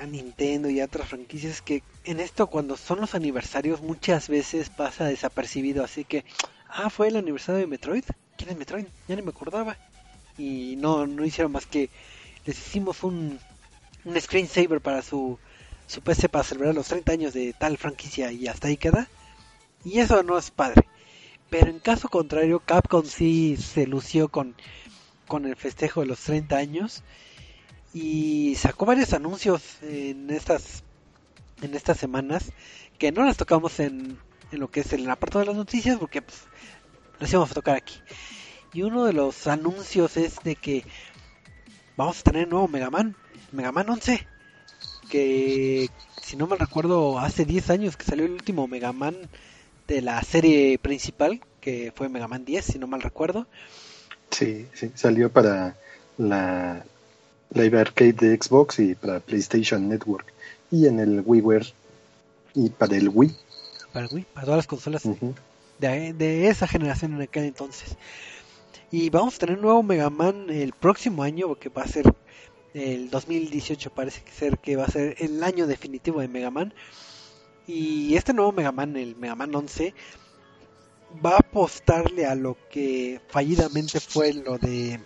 a, Nintendo y a otras franquicias es que en esto cuando son los aniversarios muchas veces pasa desapercibido, así que ah, fue el aniversario de Metroid. ¿Quién es Metroid? Ya ni me acordaba. Y no no hicieron más que les hicimos un un screensaver para su, su PC para celebrar los 30 años de tal franquicia y hasta ahí queda. Y eso no es padre. Pero en caso contrario, Capcom sí se lució con, con el festejo de los 30 años y sacó varios anuncios en estas en estas semanas que no las tocamos en, en lo que es el apartado de las noticias porque pues las íbamos a tocar aquí. Y uno de los anuncios es de que vamos a tener nuevo Mega Man Mega Man 11, que si no me recuerdo hace 10 años que salió el último Mega Man de la serie principal, que fue Mega Man 10, si no mal recuerdo. Sí, sí, salió para la Live Arcade de Xbox y para PlayStation Network y en el WiiWare y para el Wii. Para el Wii, para todas las consolas uh -huh. de, de, esa generación en aquel entonces. Y vamos a tener un nuevo Mega Man el próximo año, porque va a ser el 2018 parece ser que va a ser el año definitivo de Mega Man. Y este nuevo Mega Man, el Mega Man 11, va a apostarle a lo que fallidamente fue lo de...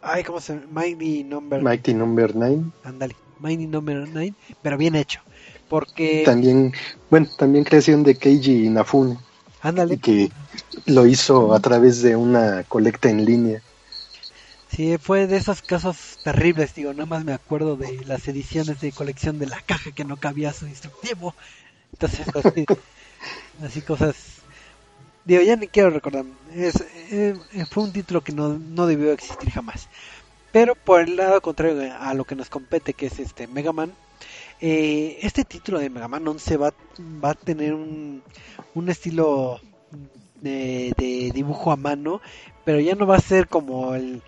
Ay, ¿cómo se llama? Mighty Number... Mighty Number 9. Ándale, Mighty Number 9, pero bien hecho. Porque... También, bueno, también creación de Keiji Inafune. Ándale. Que lo hizo a través de una colecta en línea. Sí, fue de esos casos terribles, digo, nada más me acuerdo de las ediciones de colección de la caja que no cabía su instructivo. Entonces, así, así cosas... Digo, ya ni quiero recordar. Es, eh, fue un título que no, no debió existir jamás. Pero por el lado contrario a lo que nos compete, que es este Mega Man, eh, este título de Mega Man 11 va, a tener un, un estilo de, de, dibujo a mano, pero ya no va a ser como el,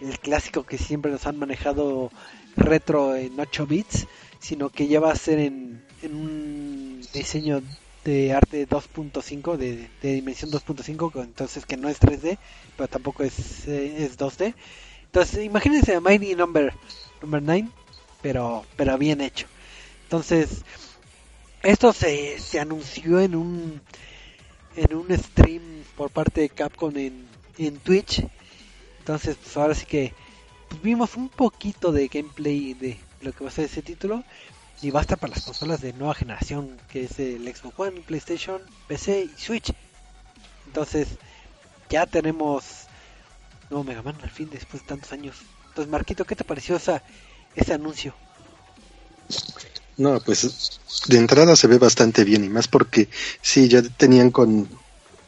el clásico que siempre nos han manejado retro en 8 bits, sino que ya va a ser en, en un diseño de arte 2.5, de, de, dimensión 2.5, entonces que no es 3D, pero tampoco es, eh, es 2D. Entonces imagínense a Mighty Number, number 9, pero, pero bien hecho. Entonces, esto se, se anunció en un en un stream por parte de Capcom en, en Twitch. Entonces, pues ahora sí que pues, vimos un poquito de gameplay de lo que va a ser ese título. Y va a estar para las consolas de nueva generación, que es el Xbox One, PlayStation, PC y Switch. Entonces, ya tenemos nuevo Mega Man al fin después de tantos años. Entonces, Marquito, ¿qué te pareció esa, ese anuncio? No, pues de entrada se ve bastante bien y más porque sí, ya tenían con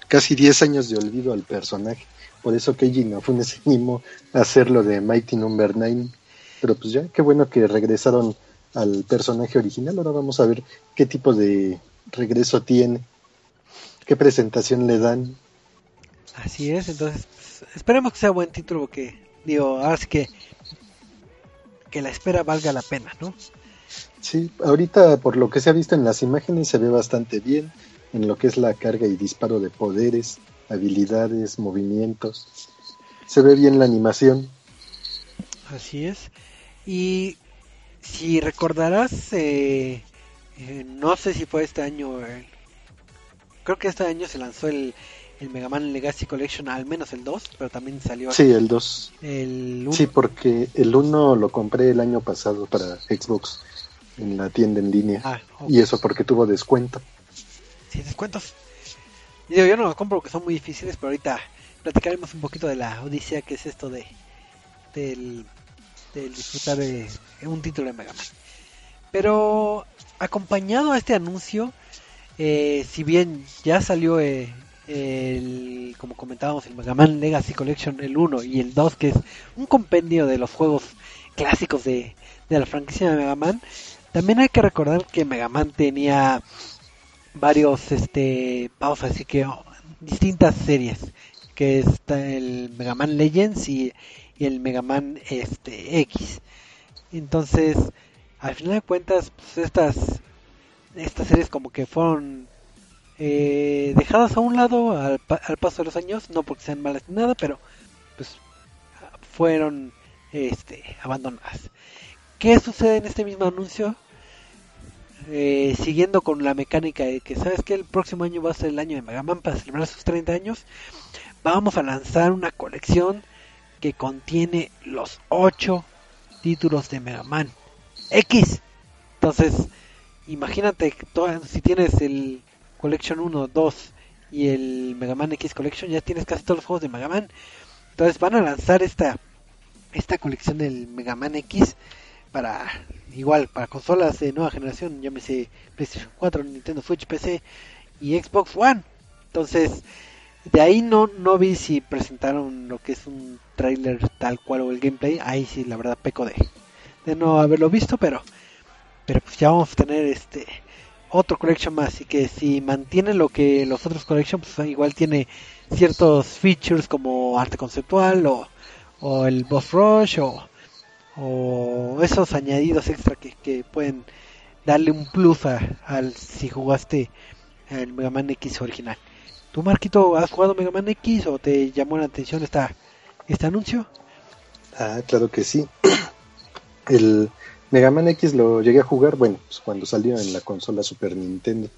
casi 10 años de olvido al personaje. Por eso Keiji Inafune se animó a hacerlo de Mighty Number no. 9. Pero pues ya, qué bueno que regresaron al personaje original. Ahora vamos a ver qué tipo de regreso tiene, qué presentación le dan. Así es, entonces pues, esperemos que sea buen título, que digo, ahora sí que que la espera valga la pena, ¿no? Sí, ahorita por lo que se ha visto en las imágenes se ve bastante bien en lo que es la carga y disparo de poderes, habilidades, movimientos. Se ve bien la animación. Así es. Y si recordarás, eh, eh, no sé si fue este año, eh, creo que este año se lanzó el, el Mega Man Legacy Collection, al menos el 2, pero también salió Sí, el 2. el 1. Sí, porque el 1 lo compré el año pasado para Xbox en la tienda en línea. Ah. Y eso porque tuvo descuento. Sí, descuentos. Digo, yo no los compro porque son muy difíciles, pero ahorita platicaremos un poquito de la odisea que es esto de del, del disfrutar de un título de Mega Man. Pero acompañado a este anuncio, eh, si bien ya salió eh, el, como comentábamos, el Mega Man Legacy Collection, el 1 y el 2, que es un compendio de los juegos clásicos de, de la franquicia de Mega Man, también hay que recordar que Mega Man tenía varios, este, vamos a decir que oh, distintas series, que está el Mega Man Legends y, y el Mega Man este, X. Entonces, al final de cuentas, pues estas, estas series como que fueron eh, dejadas a un lado al, al paso de los años, no porque sean malas ni nada, pero pues fueron este, abandonadas. ¿Qué sucede en este mismo anuncio? Eh, siguiendo con la mecánica de que sabes que el próximo año va a ser el año de Mega Man para celebrar sus 30 años, vamos a lanzar una colección que contiene los 8 títulos de Mega Man X. Entonces, imagínate si tienes el Collection 1, 2 y el Mega Man X Collection, ya tienes casi todos los juegos de Mega Man. Entonces van a lanzar esta esta colección del Mega Man X para igual para consolas de nueva generación, llámese PlayStation 4, Nintendo Switch, PC y Xbox One. Entonces, de ahí no no vi si presentaron lo que es un trailer tal cual o el gameplay. Ahí sí, la verdad peco de de no haberlo visto, pero pero pues ya vamos a tener este otro collection más y que si mantiene lo que los otros collections pues igual tiene ciertos features como arte conceptual o, o el boss rush o, o esos añadidos extra que, que pueden darle un plus a, al si jugaste el Mega Man X original. ¿Tú Marquito has jugado Mega Man X o te llamó la atención esta este anuncio? Ah, claro que sí. El Mega Man X lo llegué a jugar, bueno, pues cuando salió en la consola Super Nintendo.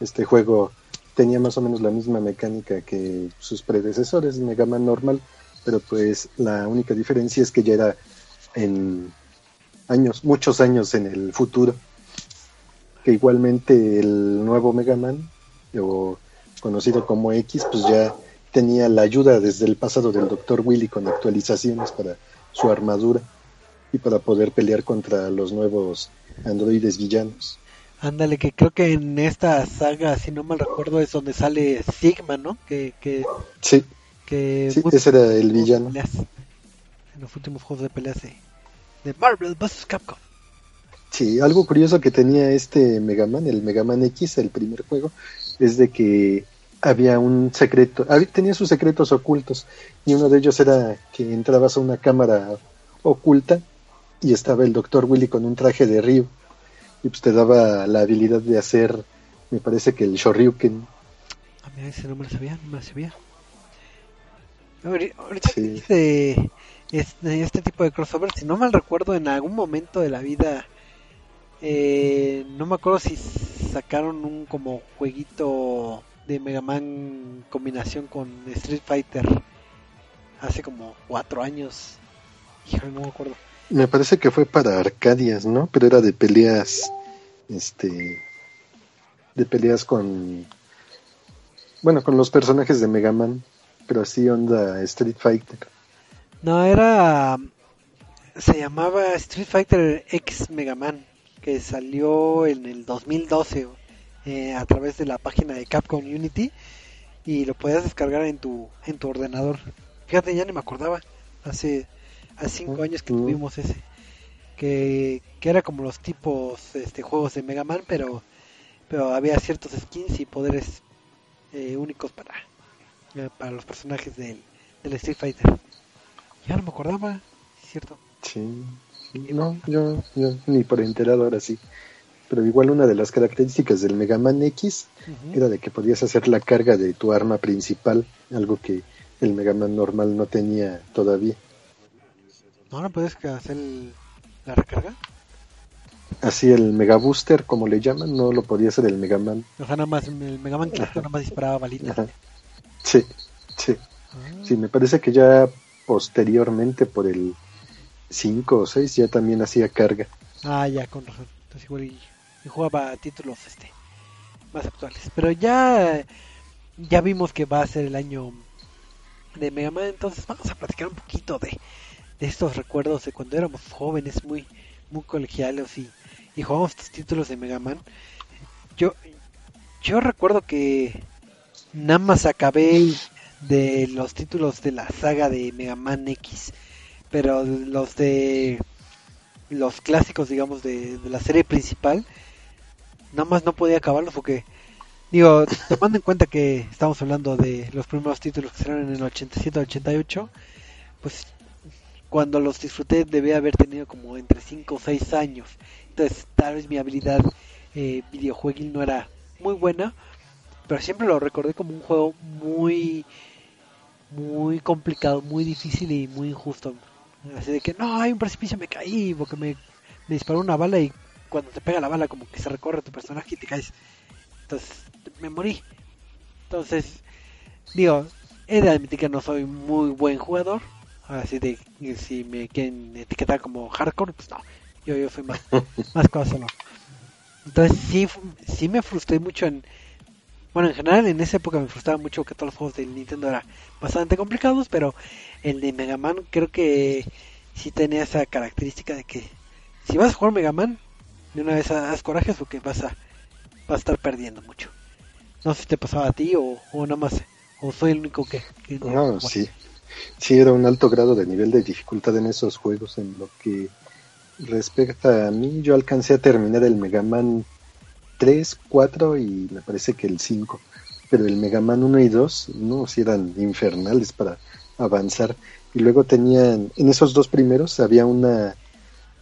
Este juego tenía más o menos la misma mecánica que sus predecesores, Mega Man normal, pero pues la única diferencia es que ya era en años, muchos años en el futuro. Que igualmente el nuevo Mega Man, o conocido como X, pues ya tenía la ayuda desde el pasado del Dr. Willy con actualizaciones para su armadura y para poder pelear contra los nuevos androides villanos. Ándale, que creo que en esta saga, si no mal recuerdo, es donde sale Sigma, ¿no? Que, que, Sí, que sí, ese era el villano. en los últimos juegos de peleas de, de Marvel vs. Capcom. Sí, algo curioso que tenía este Mega Man, el Mega Man X, el primer juego, es de que había un secreto, tenía sus secretos ocultos y uno de ellos era que entrabas a una cámara oculta y estaba el Dr. Willy con un traje de Ryu y pues te daba la habilidad de hacer, me parece que el Shoryuken. Ah, mira, ese no me lo sabía, no me lo sabía. Ahori- Ahorita que Sí. dice este, este tipo de crossover, si no mal recuerdo, en algún momento de la vida, eh, no me acuerdo si sacaron un como jueguito de Mega Man combinación con Street Fighter hace como cuatro años. Híjole, no me acuerdo. Me parece que fue para Arcadias, ¿no? Pero era de peleas, este, de peleas con, bueno, con los personajes de Mega Man, pero así onda Street Fighter. No, era. Se llamaba Street Fighter X Mega Man, que salió en el 2012 eh, a través de la página de Capcom Unity y lo podías descargar en tu en tu ordenador. Fíjate, ya ni me acordaba. Hace, hace cinco años que tuvimos ese que, que era como los tipos este juegos de Mega Man, pero pero había ciertos skins y poderes eh, únicos para eh, para los personajes del, del Street Fighter. Ya no me acordaba, ¿cierto? Sí, no, yo, yo ni por enterado ahora sí. Pero igual una de las características del Mega Man X era de que podías hacer la carga de tu arma principal, algo que el Mega Man normal no tenía todavía. ¿No no puedes hacer el- la recarga? Así el Mega Booster, como le llaman, no lo podía hacer el Mega Man. O sea, nada más el Mega Man clásico nada más disparaba balitas. Ajá. Sí, sí. Ah, Sí, me parece que ya posteriormente, por el 5 o 6, ya también hacía carga. Ah, ya, con razón. Entonces igual y, y jugaba títulos este más actuales. Pero ya ya vimos que va a ser el año de Mega Man, entonces vamos a platicar un poquito de, de estos recuerdos de cuando éramos jóvenes, muy muy colegiales y, y jugábamos estos títulos de Mega Man. Yo yo recuerdo que nada más acabé de los títulos de la saga de Mega Man X, pero los de los clásicos, digamos, de, la serie principal, nada más no podía acabarlos porque, digo, tomando en cuenta que estamos hablando de los primeros títulos que salieron en el 87-88, pues cuando los disfruté debía haber tenido como entre 5 o 6 años. Entonces, tal vez mi habilidad eh, videojueguil no era muy buena, pero siempre lo recordé como un juego muy muy complicado, muy difícil y muy injusto. Así de que no, hay un precipicio, me caí porque me, me disparó una bala y cuando te pega la bala como que se recorre tu personaje y te caes. Entonces me morí. Entonces, digo, he de admitir que no soy muy buen jugador. Así de si me quieren etiquetar como hardcore, pues no. Yo, yo soy más, más casual. Entonces sí, sí me frustré mucho en... Bueno, en general en esa época me frustraba mucho que todos los juegos de Nintendo eran bastante complicados, pero el de Mega Man creo que sí tenía esa característica de que si vas a jugar Mega Man, de una vez haz corajes porque vas a, vas a estar perdiendo mucho. No sé si te pasaba a ti o, o nada más, o soy el único que... que No, sí. Sí, era un alto grado de nivel de dificultad en esos juegos. En lo que respecta a mí, yo alcancé a terminar el Mega Man 3, 4 y me parece que el 5. Pero el Mega Man 1 y 2, no, sí eran infernales para avanzar. Y luego tenían, en esos dos primeros había una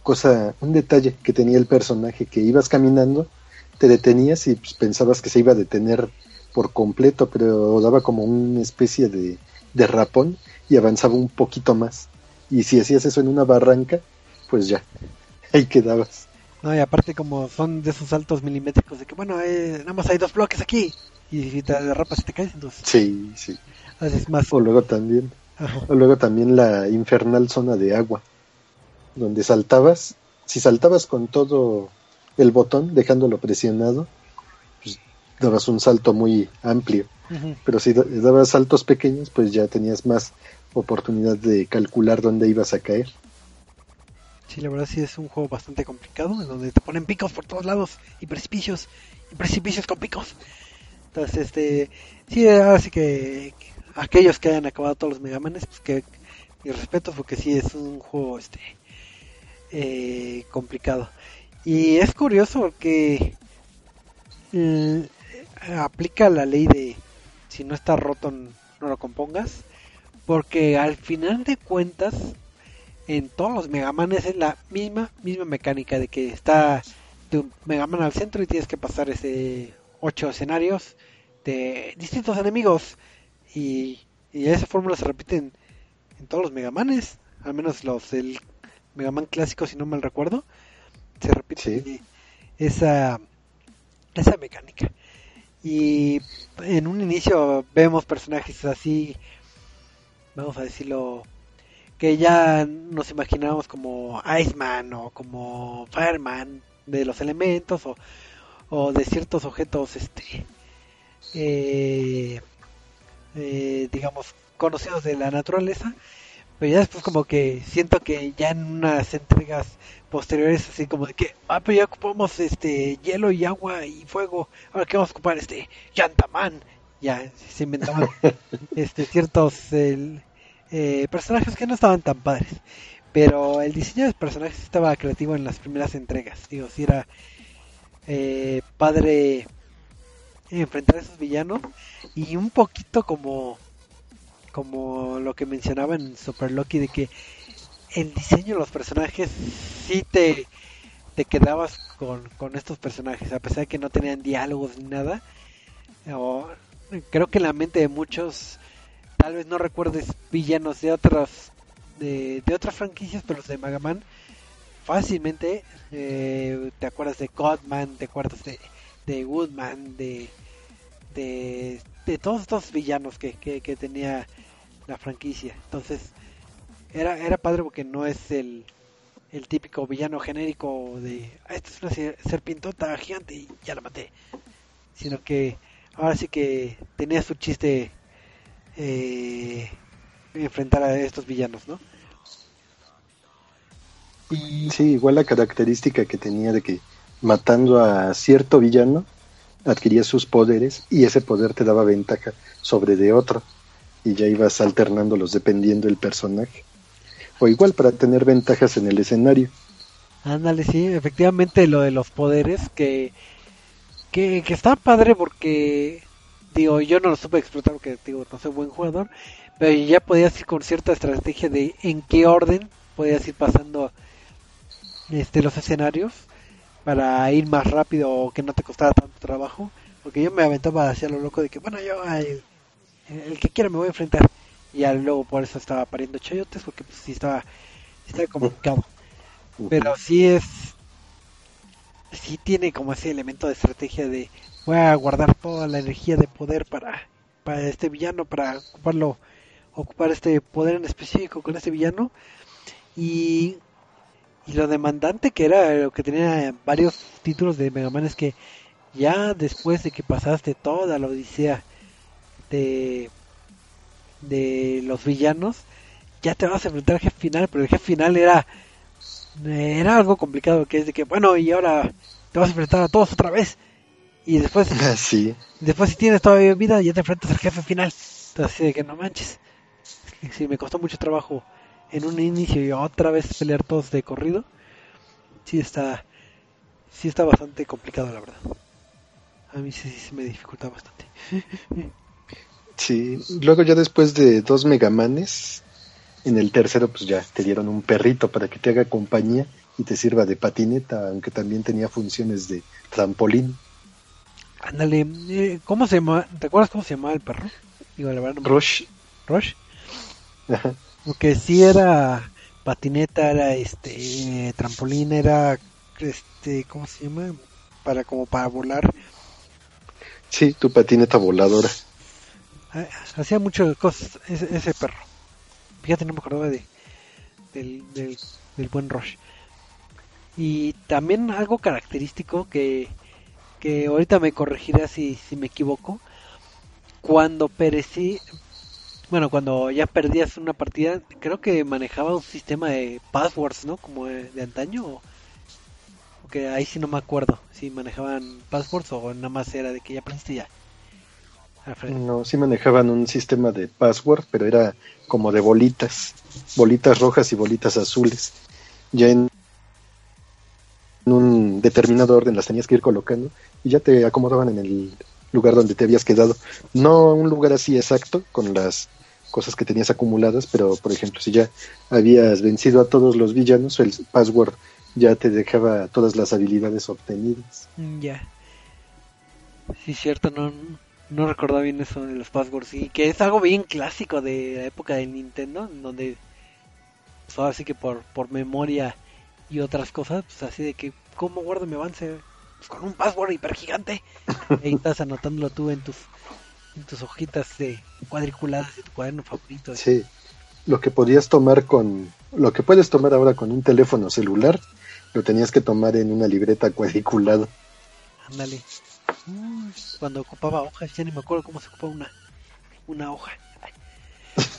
cosa, un detalle que tenía el personaje, que ibas caminando, te detenías y pues, pensabas que se iba a detener por completo, pero daba como una especie de, de rapón y avanzaba un poquito más. Y si hacías eso en una barranca, pues ya, ahí quedabas. No, y aparte como son de esos saltos milimétricos de que, bueno, eh, nada más hay dos bloques aquí. Y si te derrapas y te caes, entonces Sí, sí. haces más... O luego también, Ajá. o luego también la infernal zona de agua, donde saltabas, si saltabas con todo el botón, dejándolo presionado, pues dabas un salto muy amplio. Pero si da- dabas saltos pequeños, pues ya tenías más oportunidad de calcular dónde ibas a caer. Sí, la verdad sí es un juego bastante complicado, en donde te ponen picos por todos lados y precipicios, y precipicios con picos. Entonces, este, sí, ahora sí que, que aquellos que hayan acabado todos los Megamanes, pues que mi respeto, porque sí es un juego, este, eh, complicado. Y es curioso mm, aplica la ley de si no está roto no lo compongas, porque al final de cuentas en todos los Megamanes es la misma misma mecánica de que está tu Megaman al centro y tienes que pasar ese ocho escenarios de distintos enemigos y, y esa fórmula se repite en, en todos los Megamanes, al menos los del Megaman clásico si no mal recuerdo, se repite Sí. esa esa mecánica. Y en un inicio vemos personajes así, vamos a decirlo, que ya nos imaginábamos como Iceman o como Fireman de los elementos o, o de ciertos objetos, este, eh, eh, digamos, conocidos de la naturaleza. Pero ya después como que siento que ya en unas entregas posteriores así como de que, ah, pero ya ocupamos este hielo y agua y fuego, ahora que vamos a ocupar este Yantaman. Ya se inventaban este ciertos el, eh, personajes que no estaban tan padres. Pero el diseño de personajes estaba creativo en las primeras entregas. Digo, si era eh, padre enfrentar a esos villanos y un poquito como como lo que mencionaba en Super Loki de que el diseño de los personajes sí te, te quedabas con, con estos personajes a pesar de que no tenían diálogos ni nada o, creo que en la mente de muchos tal vez no recuerdes villanos de otras de, de otras franquicias pero los de Mega Man fácilmente eh, te acuerdas de Godman, te acuerdas de, de Woodman, de, de, de, todos estos villanos que, que, tenía la franquicia. Entonces, era, era padre porque no es el, el típico villano genérico de, ah, esta es una serpientota gigante y ya la maté. Sino que ahora sí que tenía su chiste eh, enfrentar a estos villanos, ¿no? Sí, igual la característica que tenía de que matando a cierto villano adquiría sus poderes y ese poder te daba ventaja sobre de otro y ya ibas alternándolos dependiendo del personaje. O igual para tener ventajas en el escenario. Ándale, sí, efectivamente lo de los poderes que, que, que está padre porque, digo, yo no lo supe explotar porque, digo, no soy buen jugador, pero ya podías ir con cierta estrategia de en qué orden podías ir pasando este, los escenarios para ir más rápido o que no te costara tanto trabajo. Porque yo me aventaba hacia lo loco de que, bueno, yo, el que quiera me voy a enfrentar. Y ya luego por eso estaba pariendo chayotes, porque pues sí estaba, estaba complicado. Pero sí es, sí tiene como ese elemento de estrategia de voy a guardar toda la energía de poder para, para este villano, para ocuparlo, ocupar este poder en específico con este villano. Y y lo demandante que era, lo que tenía varios títulos de Mega Man es que ya después de que pasaste toda la odisea de, de los villanos, ya te vas a enfrentar al jefe final, pero el jefe final era, era algo complicado, que es de que, bueno, y ahora te vas a enfrentar a todos otra vez. Y después, sí. después si tienes todavía vida, ya te enfrentas al jefe final. Entonces, de que no manches. Sí, me costó mucho trabajo en un inicio y otra vez pelear todos de corrido, sí está, sí está bastante complicado la verdad. A mí sí, sí me dificulta bastante. Sí, luego ya después de dos megamanes, en el tercero pues ya te dieron un perrito para que te haga compañía y te sirva de patineta, aunque también tenía funciones de trampolín. Ándale, eh, ¿cómo se llama? ¿Te acuerdas cómo se llamaba el perro? Digo, la verdad, Rush. Rush. Ajá. Porque si era patineta, era este trampolín, era este, ¿cómo se llama? Para como para volar. Sí, tu patineta voladora. Ah, hacía muchas cosas ese, perro. Fíjate, no me acordaba de del, del, buen Rush. Y también algo característico que, que ahorita me corregirá si, si me equivoco. Cuando perecí, bueno, cuando ya perdías una partida, creo que manejaba un sistema de passwords, ¿no? Como de, antaño. Porque ahí sí no me acuerdo si manejaban passwords o nada más era de que ya perdiste ya. No, sí manejaban un sistema de password, pero era como de bolitas, bolitas rojas y bolitas azules. Ya en un determinado orden las tenías que ir colocando y ya te acomodaban en el lugar donde te habías quedado. No un lugar así exacto, con las cosas que tenías acumuladas, pero por ejemplo, si ya habías vencido a todos los villanos, el password ya te dejaba todas las habilidades obtenidas. Mm, ya. Sí, cierto, no, no recordaba bien eso de los passwords. Y que es algo bien clásico de la época de Nintendo, donde pues ahora sí que por, por memoria y otras cosas, pues así de que, ¿cómo guardo mi avance? Pues con un password hiper gigante. Ahí estás anotándolo tú en tus en tus hojitas de cuadriculadas de tu cuaderno favorito. Sí, lo que podías tomar con, lo que puedes tomar ahora con un teléfono celular, lo tenías que tomar en una libreta cuadriculada. Ándale. Cuando ocupaba hojas, ya ni me acuerdo cómo se ocupaba una, una hoja.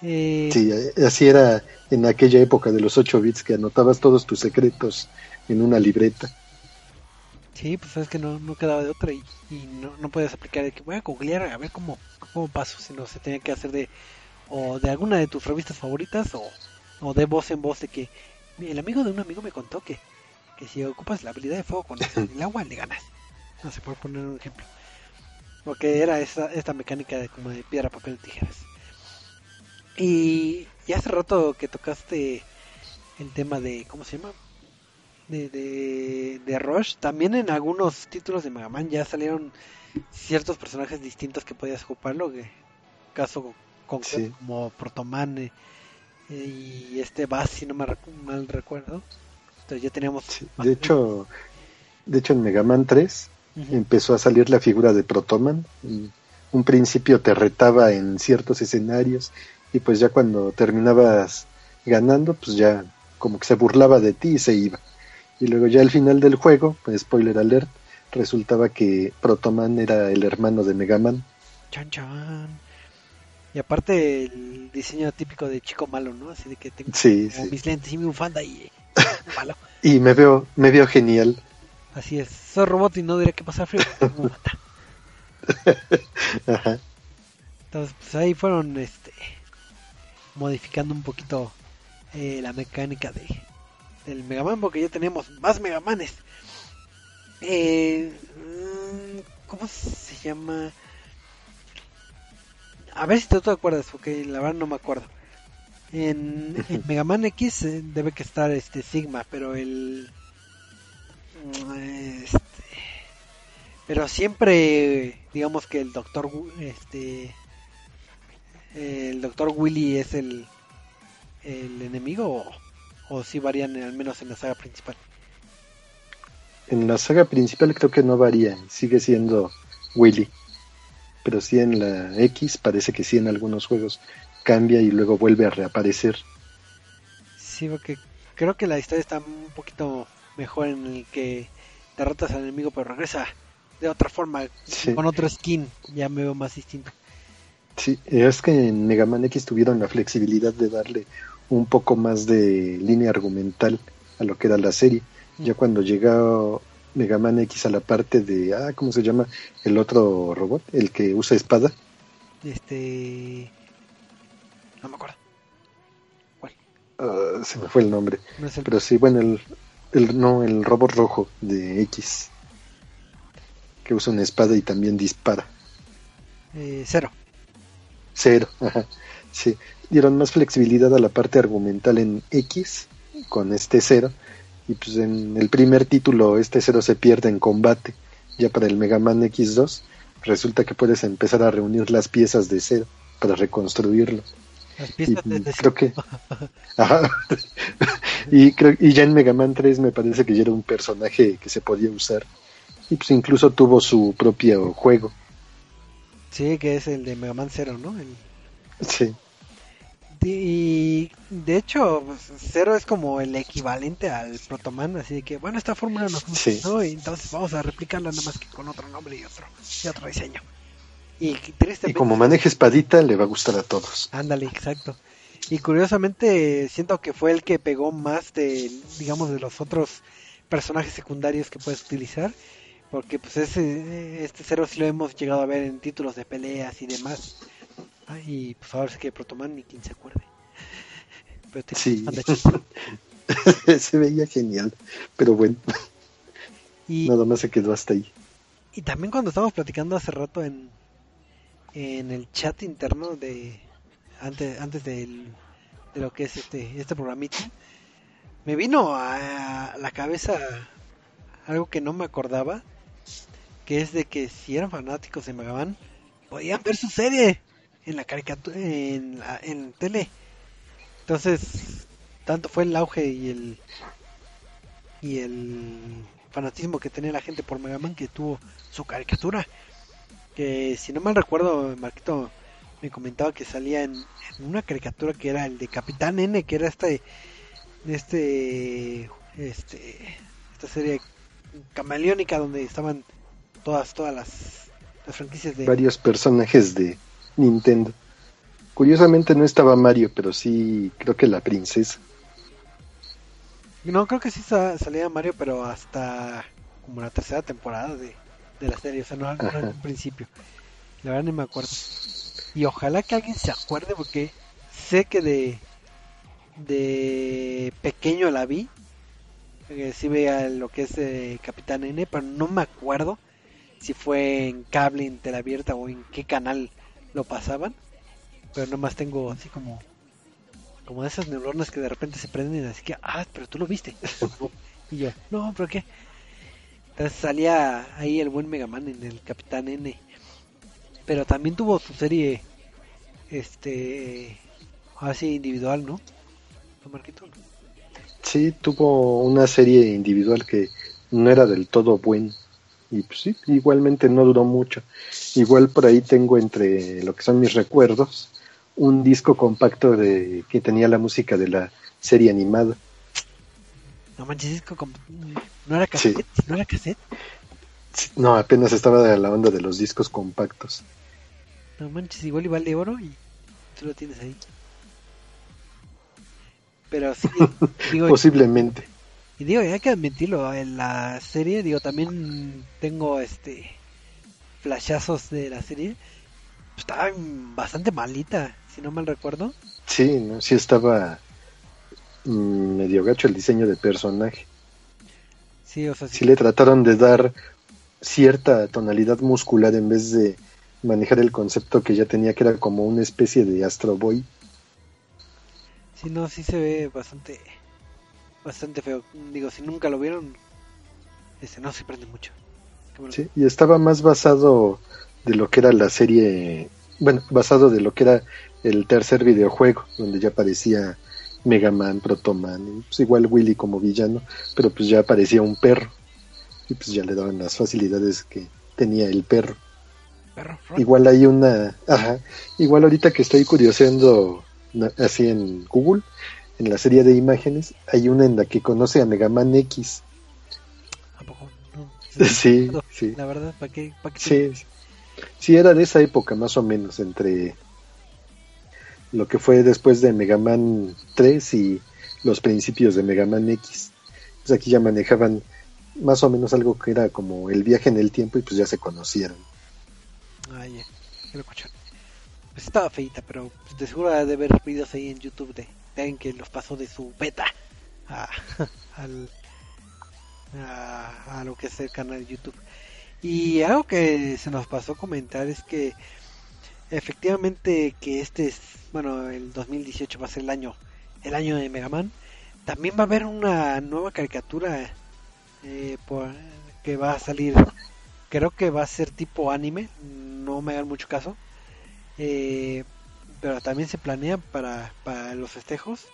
Eh, sí, así era en aquella época de los 8 bits que anotabas todos tus secretos en una libreta. Sí, pues es que no, no quedaba de otra y, no, no puedes aplicar de que voy a googlear a ver cómo, cómo paso, sino se tenía que hacer de o de alguna de tus revistas favoritas o, o de voz en voz de que el amigo de un amigo me contó que, que si ocupas la habilidad de fuego con el agua le ganas. No se puede poner un ejemplo. Porque era esa, esta mecánica de como de piedra, papel, tijeras. Y, y hace rato que tocaste el tema de, ¿cómo se llama? De, de, de Rush. También en algunos títulos de Mega Man ya salieron ciertos personajes distintos que podías ocuparlo. Que, caso con Sí. como Protoman eh, y este Bass, si no me recu- mal recuerdo. Entonces ya teníamos. Sí, De hecho, de hecho en Mega Man 3 Empezó a salir la figura de Protoman. y un principio te retaba en ciertos escenarios y pues ya cuando terminabas ganando, pues ya como que se burlaba de ti y se iba. Y luego ya al final del juego, pues spoiler alert, resultaba que Protoman era el hermano de Mega Man. Chan chan. Y aparte el diseño típico de chico malo, ¿no? Así de que tengo Sí, como sí. mis lentes y mi bufanda y malo. Y me veo, me veo genial. Así es. Soy robot y no diré que pasa frío. bufanda. Ajá. Entonces, pues ahí fueron este modificando un poquito eh, la mecánica de del Mega Man porque ya tenemos más Mega Manes. Eh, mm, ¿Cómo se llama? A ver si tú te acuerdas, porque la verdad no me acuerdo. En, en Mega Man X eh, debe que estar este Sigma, pero el este, pero siempre digamos que el doctor este el doctor Willy es el el enemigo o, o si varían al menos en la saga principal En la saga principal creo que no varía, sigue siendo Willy. Pero sí en la X parece que sí en algunos juegos cambia y luego vuelve a reaparecer. sí porque creo que la historia está un poquito mejor en el que derrotas al enemigo pero regresa de otra forma Sí. con otro skin ya me veo más distinto Sí, es que en Mega Man X tuvieron la flexibilidad de darle un poco más de línea argumental a lo que era la serie. Ya cuando llegó Mega Man X a la parte de, ah, ¿cómo se llama? El otro robot, el que usa espada. este no me acuerdo Ah, se me fue el nombre. no es el Pero sí, bueno, el, el, no, el robot rojo de X. Que usa una espada y también dispara. eh, cero Cero, ajá. Sí, dieron más flexibilidad a la parte argumental en X con este cero. Y pues en el primer título este cero se pierde en combate. Ya para el Mega Man X2 resulta que puedes empezar a reunir las piezas de cero para reconstruirlo. Las Y creo que... Ajá. y, creo, y ya en Mega Man 3 me parece que ya era un personaje que se podía usar. Y pues incluso tuvo su propio juego. sí que es el de Mega Man Zero no El- Sí. Y de hecho, pues, Zero es como el equivalente al Protoman, así de que, bueno, esta fórmula nos funcionó y entonces vamos a replicarla nada más que con otro nombre y otro, y otro diseño. Y como maneja espadita, le va a gustar a todos. ándale, exacto. Y curiosamente, siento que fue el que pegó más de, digamos, de los otros personajes secundarios que puedes utilizar, porque pues ese, este Zero sí lo hemos llegado a ver en títulos de peleas y demás. Y pues ahora sí que Protoman ni quien se acuerde. Pero tiene Sí. chida. se veía genial. Pero bueno, Y, nada más se quedó hasta ahí. y también cuando estábamos platicando hace rato en, en el chat interno de antes antes del, de lo que es este este programita, me vino a la cabeza algo que no me acordaba, que es de que si eran fanáticos de Mega Man, podían ver su serie en la caricatura en, la- en tele. Entonces, tanto fue el auge y el y el fanatismo que tenía la gente por Mega Man que tuvo su caricatura. Que si no mal recuerdo, Marquito me comentaba que salía en, en una caricatura que era el de Capitán N, que era este este este esta serie camaleónica donde estaban todas todas las, las franquicias de Varios personajes de Nintendo. Curiosamente no estaba Mario, pero sí creo que la princesa. No, creo que sí sa- salía Mario, pero hasta como la tercera temporada de, de la serie, o sea, no, no Ajá. al principio. La verdad no me acuerdo. Y ojalá que alguien se acuerde porque sé que de de pequeño la vi. Eh, sí veía lo que es eh, Capitán N, pero no me acuerdo si fue en cable, en abierta o en qué canal lo pasaban. Pero nomás tengo así como como de esas neuronas que de repente se prenden y así que, ah, pero tú lo viste. y yo, no, pero qué. Entonces salía ahí el buen Mega Man en el Capitán N. Pero también tuvo su serie, este, así individual, ¿no? Marquito? Sí, tuvo una serie individual que no era del todo buena. Y pues sí, igualmente no duró mucho. Igual por ahí tengo entre lo que son mis recuerdos un disco compacto de que tenía la música de la serie animada. No manches, disco ¿No era cassette? ¿No era cassette? No, apenas estaba de la onda de los discos compactos. No manches, igual y vale oro y tú lo tienes ahí. Pero sí, digo, posiblemente. Y digo, hay que admitirlo, en la serie, digo, también tengo este flashazos de la serie. Estaba bastante malita si no mal recuerdo. Sí, ¿no? sí estaba mm, medio gacho el diseño de personaje. Sí, o sea, sí. le trataron de dar cierta tonalidad muscular en vez de manejar el concepto que ya tenía que era como una especie de Astro Boy. Sí, no, sí se ve bastante bastante feo. Digo, si nunca lo vieron, ese no se prende mucho. Sí, y estaba más basado de lo que era la serie, bueno, basado de lo que era el tercer videojuego, donde ya aparecía Mega Man, Proto Man, pues igual Willy como villano, pero pues ya aparecía un perro, y pues ya le daban las facilidades que tenía el perro. igual hay una, ajá, igual ahorita que estoy curioseando así en Google, en la serie de imágenes, hay una en la que conoce a Mega Man X. ¿A poco? Sí, sí. La verdad, ¿para qué? sí, sí, era de esa época más o menos, entre lo que fue después de Mega Man 3 y los principios de Mega Man X. Pues aquí ya manejaban más o menos algo que era como el viaje en el tiempo y pues ya se conocieron. Ah, ya, lo Pues estaba feita, pero pues, de seguro de ver videos ahí en YouTube de, alguien que los pasó de su beta a, al, a lo que es el canal de YouTube. Y algo que se nos pasó comentar es que efectivamente que este es, bueno, el 2018 va a ser el año, el año de Mega Man. También va a haber una nueva caricatura eh, que va a salir, creo que va a ser tipo anime, no me hagan mucho caso. Eh, pero también se planea para, para los festejos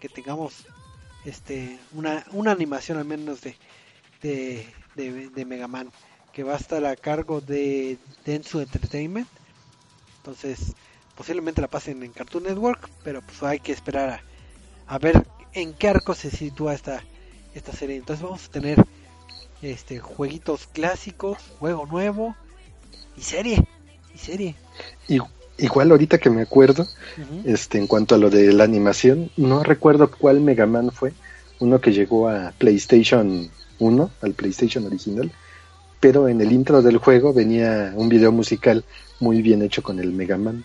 que tengamos este una, una animación al menos de, de, de, de Mega Man que va a estar a cargo de Densu Entertainment entonces, posiblemente la pasen en Cartoon Network, pero pues hay que esperar a, ver en qué arco se sitúa esta, esta serie. Entonces vamos a tener este jueguitos clásicos, juego nuevo y serie. Y serie. igual ahorita que me acuerdo, este en cuanto a lo de la animación, no recuerdo cuál Mega Man fue, uno que llegó a PlayStation 1, al PlayStation original, pero en el intro del juego venía un video musical muy bien hecho con el Mega Man.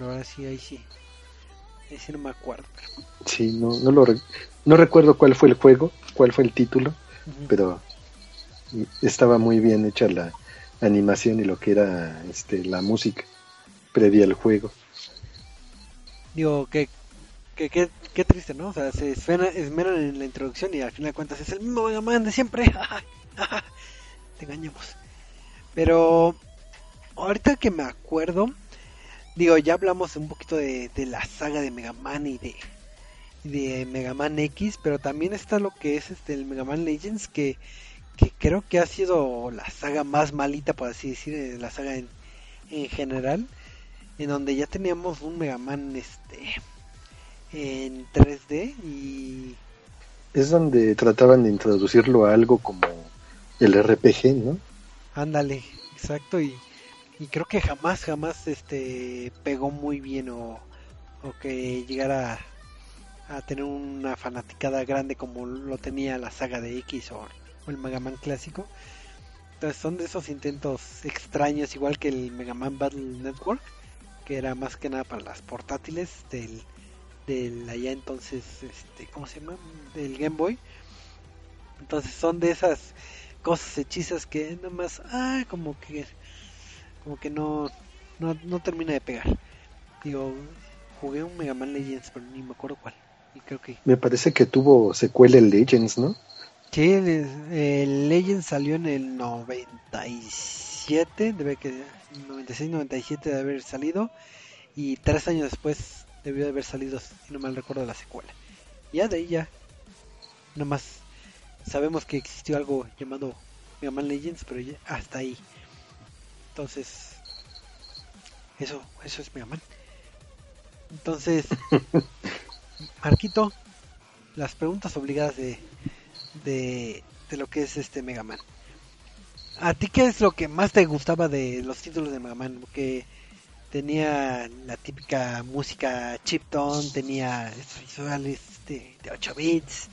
ahora sí, ahí sí. Sí no me acuerdo. Sí, no, no, lo no recuerdo cuál fue el juego, cuál fue el título, pero estaba muy bien hecha la animación y lo que era este la música previa al juego. Digo, que, que, qué triste, ¿no? O sea, se esmeran, en la introducción y al final de cuentas es el mismo Mega Man de siempre. Te engañamos. Pero ahorita que me acuerdo, digo, ya hablamos un poquito de, la saga de Mega Man y de, de Mega Man X, pero también está lo que es este el Mega Man Legends, que, creo que ha sido la saga más malita, por así decir, de la saga en, en general, en donde ya teníamos un Mega Man este en 3D y es donde trataban de introducirlo a algo como el RPG, ¿no? Ándale, exacto y y creo que jamás jamás este pegó muy bien o, o que llegara a, tener una fanaticada grande como lo tenía la saga de X o, el Mega Man clásico entonces son de esos intentos extraños igual que el Mega Man Battle Network que era más que nada para las portátiles del del allá entonces, este, ¿cómo se llama? Del Game Boy. Entonces son de esas cosas hechizas que nomás, ah, como que, como que no, no, no termina de pegar. Digo, jugué un Mega Man Legends, pero ni me acuerdo cuál. Y creo que Me parece que tuvo secuela el Legends, ¿no? Sí, el, el Legends salió en el 97, debe que 96-97 de haber salido y tres años después debió de haber salido, si no mal recuerdo, la secuela. Ya de ahí ya, nomás sabemos que existió algo llamado Mega Man Legends, pero ya hasta ahí. Entonces, eso, eso es Mega Man. Entonces, Marquito, las preguntas obligadas de, de, de lo que es este Mega Man. ¿A ti qué es lo que más te gustaba de los títulos de Mega Man? Porque tenía la típica música chiptune, tenía estos visuales de, de 8 bits,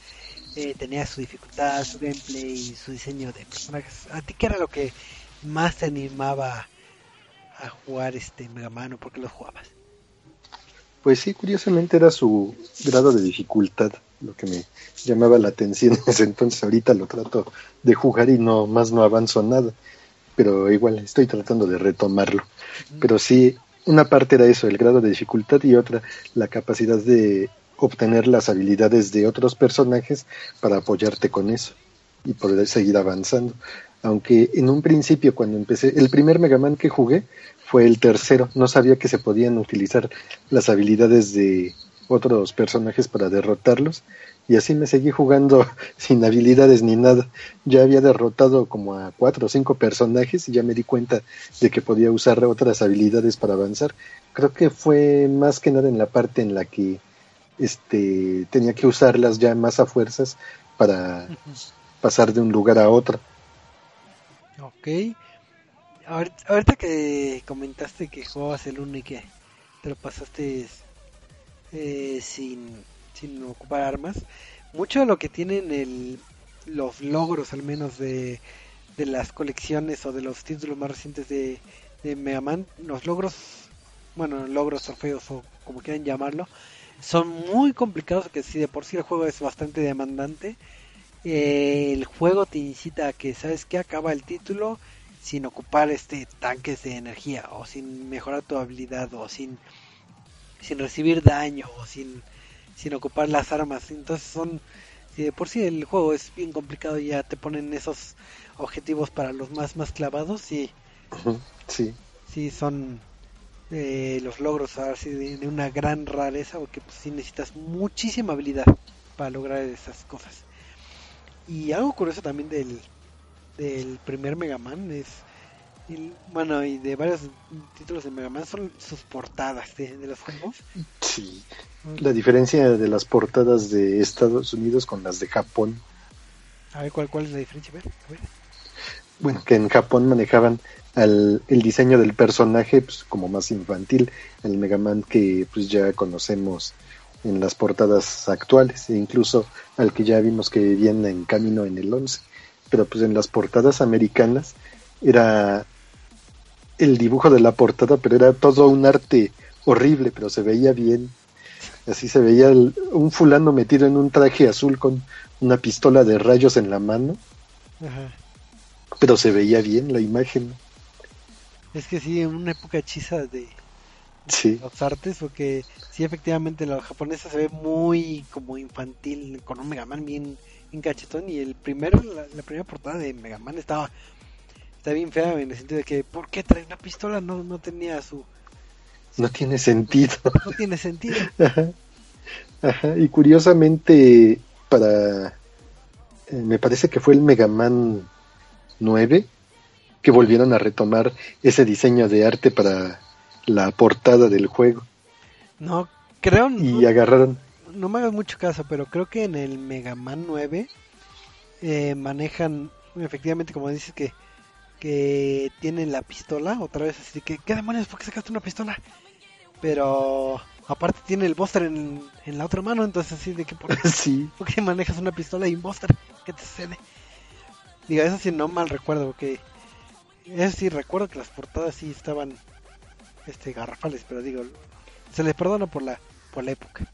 eh, tenía su dificultad, su gameplay, su diseño de personajes. ¿A ti qué era lo que más te animaba a jugar este Mega Man o por qué lo jugabas? Pues sí, curiosamente era su grado de dificultad lo que me llamaba la atención en ese entonces. Ahorita lo trato de jugar y no más no avanzo nada, pero igual estoy tratando de retomarlo. Pero sí, una parte era eso, el grado de dificultad y otra la capacidad de obtener las habilidades de otros personajes para apoyarte con eso y poder seguir avanzando. Aunque en un principio cuando empecé, el primer Mega Man que jugué fue el tercero, no sabía que se podían utilizar las habilidades de otros personajes para derrotarlos y así me seguí jugando sin habilidades ni nada. Ya había derrotado como a cuatro o cinco personajes y ya me di cuenta de que podía usar otras habilidades para avanzar. Creo que fue más que nada en la parte en la que este tenía que usarlas ya más a fuerzas para pasar de un lugar a otro. Ok. Ahorita, que comentaste que jugabas el 1 y que te lo pasaste eh, sin, sin ocupar armas, mucho de lo que tienen el, los logros al menos de, de las colecciones o de los títulos más recientes de, de Mega Man, los logros, bueno, logros trofeos o como quieran llamarlo, son muy complicados que si de por sí el juego es bastante demandante, eh, el juego te incita a que sabes que acaba el título sin ocupar este tanques de energía o sin mejorar tu habilidad o sin sin recibir daño o sin sin ocupar las armas. Entonces son si de por sí el juego es bien complicado y ya te ponen esos objetivos para los más más clavados y Sí, sí son eh, los logros así de, de una gran rareza porque pues sí necesitas muchísima habilidad para lograr esas cosas y algo curioso también del del primer Mega Man es y, bueno y de varios títulos de Mega Man son sus portadas de, de los juegos sí. La diferencia de las portadas de Estados Unidos con las de Japón. a ver cuál cuál es la diferencia a ver, a ver. Bueno, que en Japón manejaban al, el diseño del personaje pues, como más infantil, el Mega Man que pues ya conocemos en las portadas actuales, e incluso al que ya vimos que viene en camino en el 11. Pero pues en las portadas americanas era el dibujo de la portada, pero era todo un arte horrible, pero se veía bien. Así se veía el- un fulano metido en un traje azul con una pistola de rayos en la mano, Ajá. pero se veía bien la imagen. Es que sí en una época hechiza de Sí, los artes porque sí efectivamente la japonesa se ve muy como infantil con un Mega Man bien, bien cachetón y el primero la, la primera portada de Mega Man estaba está bien fea en el sentido de que ¿por qué trae una pistola? no no tenía su no tiene sentido. no tiene sentido Ajá. Ajá. Y curiosamente, para. eh, me parece que fue el Mega Man 9 que volvieron a retomar ese diseño de arte para la portada del juego. no creo Y no, agarraron. no me hagas mucho caso pero creo que en el Mega Man 9 eh, manejan efectivamente como dices que que tienen la pistola otra vez así que qué demonios por qué sacaste una pistola pero aparte tiene el Buster en, en la otra mano entonces así de que por, sí, por qué manejas una pistola y un Buster qué te sucede digo eso sí no mal recuerdo porque eso sí recuerdo que las portadas sí estaban este garrafales pero digo se les perdona por la por la época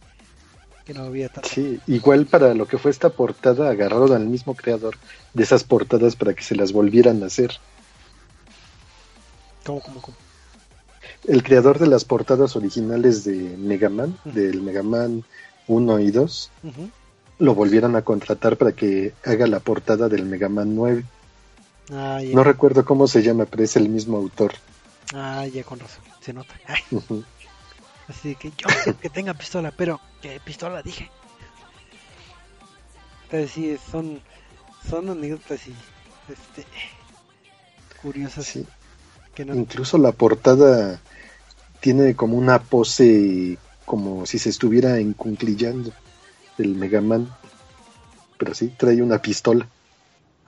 que no había tanto. Sí, igual para lo que fue esta portada, agarraron al mismo creador de esas portadas para que se las volvieran a hacer. ¿Cómo, cómo, cómo? El creador de las portadas originales de Mega Man, del Mega Man 1 y 2, Ujú. lo volvieran a contratar para que haga la portada del Mega Man 9. Ah, ya. No recuerdo cómo se llama, pero es el mismo autor. Ah, ya con razón, se nota. Así que yo que tenga pistola, pero ¿qué pistola dije? Entonces sí, son, son anécdotas y este, curiosas Sí. que no... Incluso la portada tiene como una pose como si se estuviera encunclillando el Mega Man. Pero sí, trae una pistola.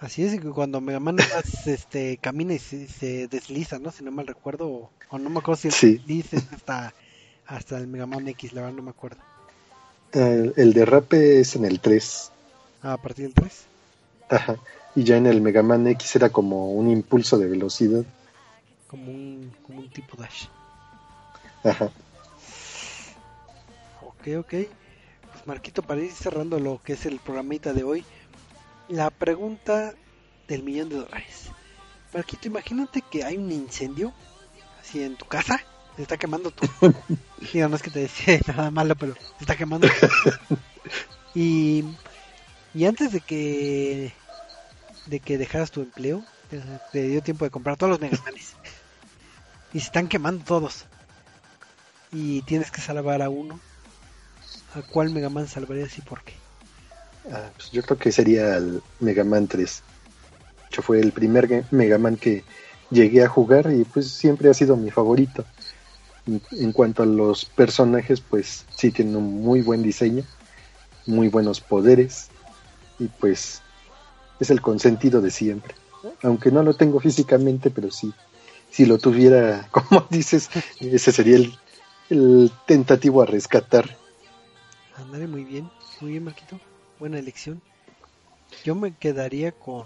Así es, cuando Mega Man este, camina y se, se desliza, ¿no? Si no mal recuerdo, o, o no me acuerdo si el Sí. hasta, hasta el Mega Man X, la verdad no me acuerdo. El, el derrape es en el 3. Ah, a partir del 3. Ajá. Y ya en el Mega Man X era como un impulso de velocidad. Como un, como un tipo dash. Ajá. Ok, ok. Pues Marquito, para ir cerrando lo que es el programita de hoy, la pregunta del millón de dólares. Marquito, imagínate que hay un incendio así en tu casa, se está quemando tu... Digo, no es que te decía nada malo, pero se está quemando. y, y antes de que de que dejaras tu empleo, te, dio tiempo de comprar todos los Megamanes. y se están quemando todos. Y tienes que salvar a uno. ¿A cuál Mega Man salvarías y por qué? Ah, pues yo creo que sería el Mega Man 3. De hecho, fue el primer Mega Man que llegué a jugar y pues siempre ha sido mi favorito. En, cuanto a los personajes, pues sí tienen un muy buen diseño, muy buenos poderes y pues es el consentido de siempre. Aunque no lo tengo físicamente, pero sí, si lo tuviera, como dices, ese sería el, el tentativo a rescatar. Andaré muy bien, muy bien Marquito, buena elección. Yo me quedaría con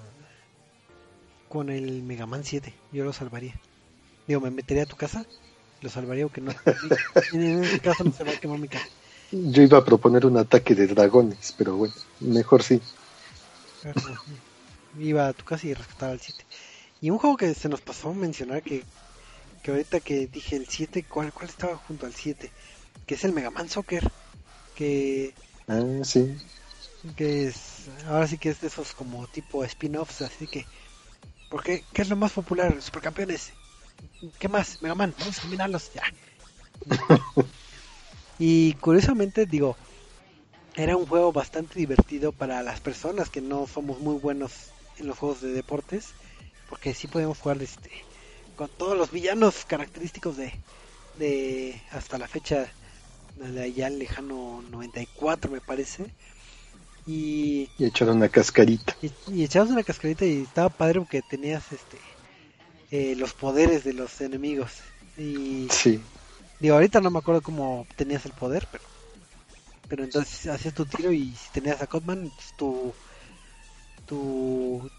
con el Mega Man 7, yo lo salvaría. Digo, me metería a tu casa, lo salvaría aunque no. en este caso no se va a quemar mi casa. Yo iba a proponer un ataque de dragones, pero bueno, mejor sí. Iba a tu casa y rescataba el 7. Y un juego que se nos pasó a mencionar que, que ahorita que dije el 7, ¿cuál, ¿cuál estaba junto al 7? Que es el Mega Man Soccer. Que, Ah, sí. Que es, ahora sí que es de esos como tipo spin-offs, así que, ¿por qué? ¿Qué es lo más popular? Supercampeones. ¿Qué más? Mega Man, vamos a combinarlos, ya. y curiosamente, digo, era un juego bastante divertido para las personas que no somos muy buenos en los juegos de deportes, porque sí podemos jugar este, con todos los villanos característicos de, de hasta la fecha de allá lejano 94 me parece y, Y echar una cascarita. y, y echabas una cascarita y estaba padre porque tenías este eh, los poderes de los enemigos y Sí. digo ahorita no me acuerdo cómo tenías el poder pero pero entonces hacías tu tiro y si tenías a Cotman pues, tu tu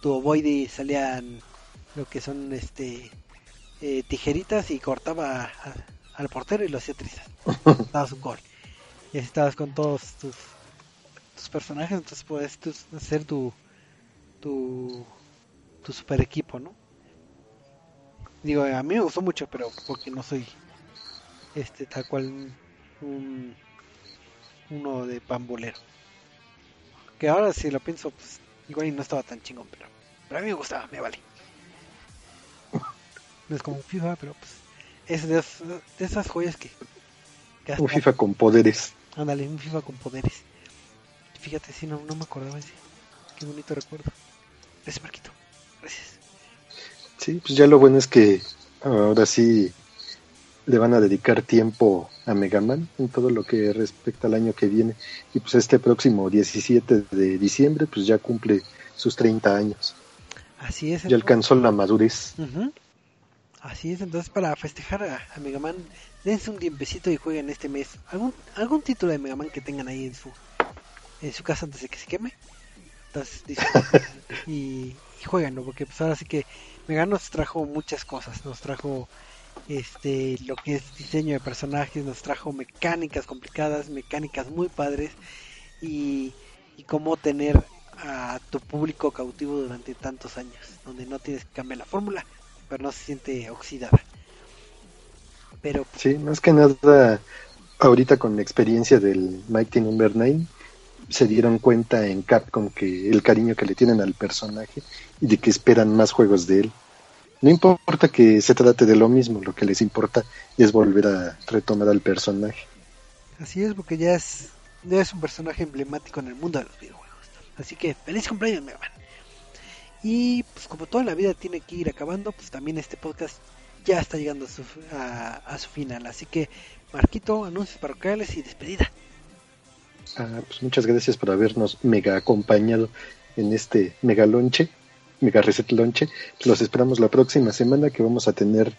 tu ovoide salían lo que son este eh, tijeritas y cortaba a- al portero y lo hacía trizas dabas un gol y así estabas con todos tus tus personajes entonces puedes hacer tu tu tu super equipo no digo a mí me gustó mucho pero porque no soy este tal cual un, un- uno de pambolero que ahora si lo pienso pues igual y no estaba tan chingón pero, pero a mí me gustaba me vale. No es como un FIFA pero pues es de, es- de esas joyas que, que hasta- Un FIFA con poderes. ándale un FIFA con poderes fíjate si no, no me acordaba ese. Qué bonito recuerdo. Gracias Marquito. Gracias. Sí, pues ya lo bueno es que ahora sí le van a dedicar tiempo a Mega Man en todo lo que respecta al año que viene. Y pues este próximo 17 de diciembre pues ya cumple sus 30 años. así es Ya alcanzó la madurez. Así es, entonces para festejar a, a Mega Man, dense un tiempecito y jueguen este mes. Algún algún título de Mega Man que tengan ahí en su en su casa antes de que se queme. Entonces disfruten y, y jueguenlo, porque pues ahora sí que Mega nos trajo muchas cosas, nos trajo este lo que es diseño de personajes, nos trajo mecánicas complicadas, mecánicas muy padres y, y cómo tener a tu público cautivo durante tantos años, donde no tienes que cambiar la fórmula, pero no se siente oxidada. Pero sí, más que nada ahorita con la experiencia del Mighty Number 9 se dieron cuenta en Capcom que el cariño que le tienen al personaje y de que esperan más juegos de él. No importa que se trate de lo mismo, lo que les importa es volver a retomar al personaje. Así es, porque ya es, ya es un personaje emblemático en el mundo de los videojuegos. Así que feliz cumpleaños, Mega Man. Y pues como toda la vida tiene que ir acabando, pues también este podcast ya está llegando a su, a, su final. Así que, Marquito, anuncios parroquiales y despedida. Ah, pues muchas gracias por habernos mega acompañado en este mega lonche Mega Reset Lonche. Los esperamos la próxima semana que vamos a tener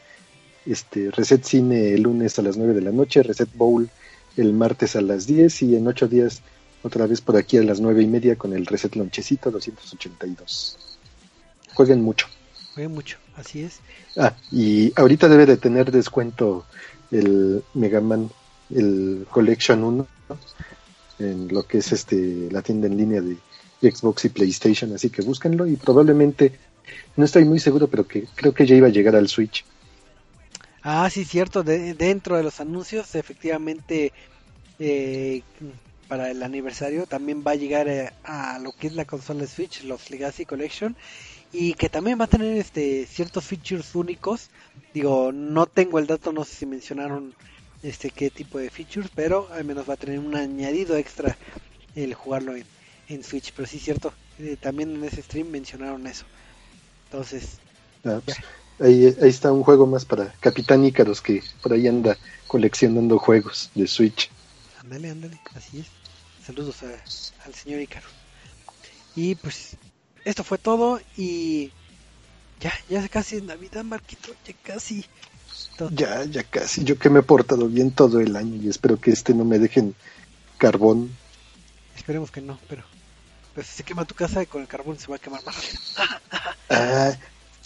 este Reset Cine el lunes a las 9 de la noche, Reset Bowl el martes a las 10 y en 8 días otra vez por aquí a las 9 y media con el Reset Lonchecito 282. Jueguen mucho. Jueguen mucho, así es. Ah, y ahorita debe de tener descuento el Mega Man, el Collection 1, en lo que es este la tienda en línea de Xbox y PlayStation, así que búsquenlo y probablemente, no estoy muy seguro, pero que creo que ya iba a llegar al Switch. Ah, sí, cierto, de, dentro de los anuncios, efectivamente, eh, para el aniversario también va a llegar eh, a lo que es la consola Switch, los Legacy Collection, y que también va a tener este ciertos features únicos. Digo, no tengo el dato, no sé si mencionaron este qué tipo de features, pero al menos va a tener un añadido extra el jugarlo en, en Switch, pero sí es cierto, eh, también en ese stream mencionaron eso. Entonces, ah, pues, ahí, ahí está un juego más para Capitán Ícaros que por ahí anda coleccionando juegos de Switch. Ándale, ándale, así es. Saludos al señor Ícaro. Y pues esto fue todo y ya, ya casi es Navidad, Marquito, ya casi. Ya, ya casi. Yo que me he portado bien todo el año y espero que este no me dejen carbón. Esperemos que no, pero pues se quema tu casa y con el carbón se va a quemar más rápido. ah,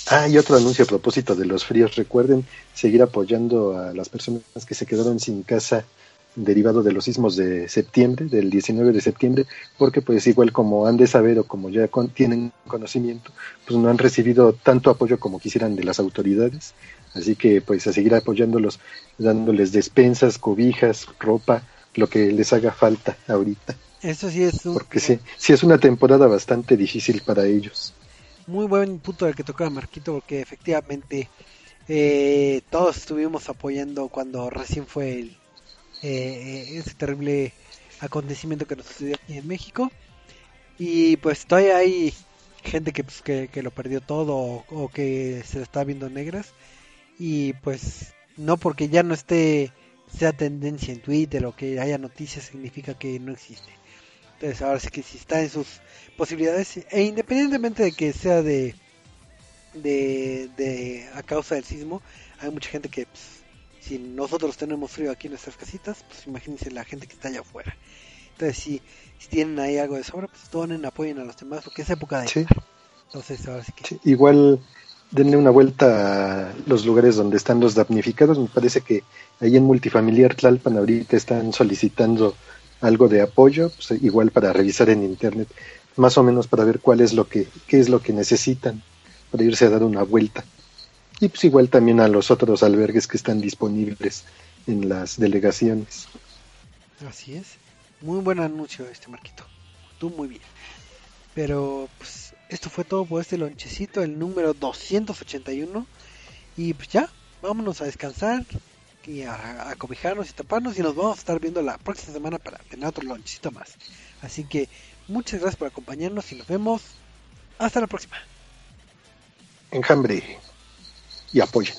ah, y otro anuncio a propósito de los fríos. Recuerden seguir apoyando a las personas que se quedaron sin casa derivado de los sismos de septiembre, del 19 de septiembre, porque pues igual como han de saber o como ya tienen conocimiento, pues no han recibido tanto apoyo como quisieran de las autoridades. Así que pues a seguir apoyándolos, dándoles despensas, cobijas, ropa, lo que les haga falta ahorita. Eso sí es Porque sí, sí es una temporada bastante difícil para ellos. Muy buen punto el que tocaba Marquito, porque efectivamente eh, todos estuvimos apoyando cuando recién fue el, eh, ese terrible acontecimiento que nos sucedió aquí en México. Y pues todavía hay gente que, pues, que, lo perdió todo o, o, que se está viendo negras. Y pues no porque ya no esté sea tendencia en Twitter o que haya noticias significa que no existe. Entonces ahora sí que si está en sus posibilidades e independientemente de que sea de de, a causa del sismo, hay mucha gente que pues, si nosotros tenemos frío aquí en nuestras casitas, pues imagínense la gente que está allá afuera. Entonces si, si tienen ahí algo de sobra, pues donen, apoyen a los demás porque es época de sí. Entonces ahora sí que... igual denle una vuelta a los lugares donde están los damnificados. Me parece que ahí en Multifamiliar Tlalpan ahorita están solicitando algo de apoyo, pues, igual para revisar en internet, más o menos para ver cuál es lo que, qué es lo que necesitan para irse a dar una vuelta. Y pues igual también a los otros albergues que están disponibles en las delegaciones. Así es. Muy buen anuncio este Marquito. Tú muy bien. Pero pues esto fue todo por este lonchecito, el número 281. Y pues ya, vámonos a descansar y a, a, cobijarnos y taparnos y nos vamos a estar viendo la próxima semana para tener otro lonchecito más. Así que muchas gracias por acompañarnos y nos vemos. Hasta la próxima. Enjambre y apoyen.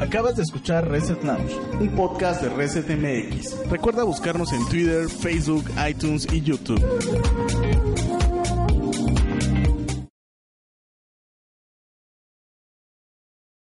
Acabas de escuchar Reset Lounge, un podcast de Reset MX. Recuerda buscarnos en Twitter, Facebook, iTunes y YouTube.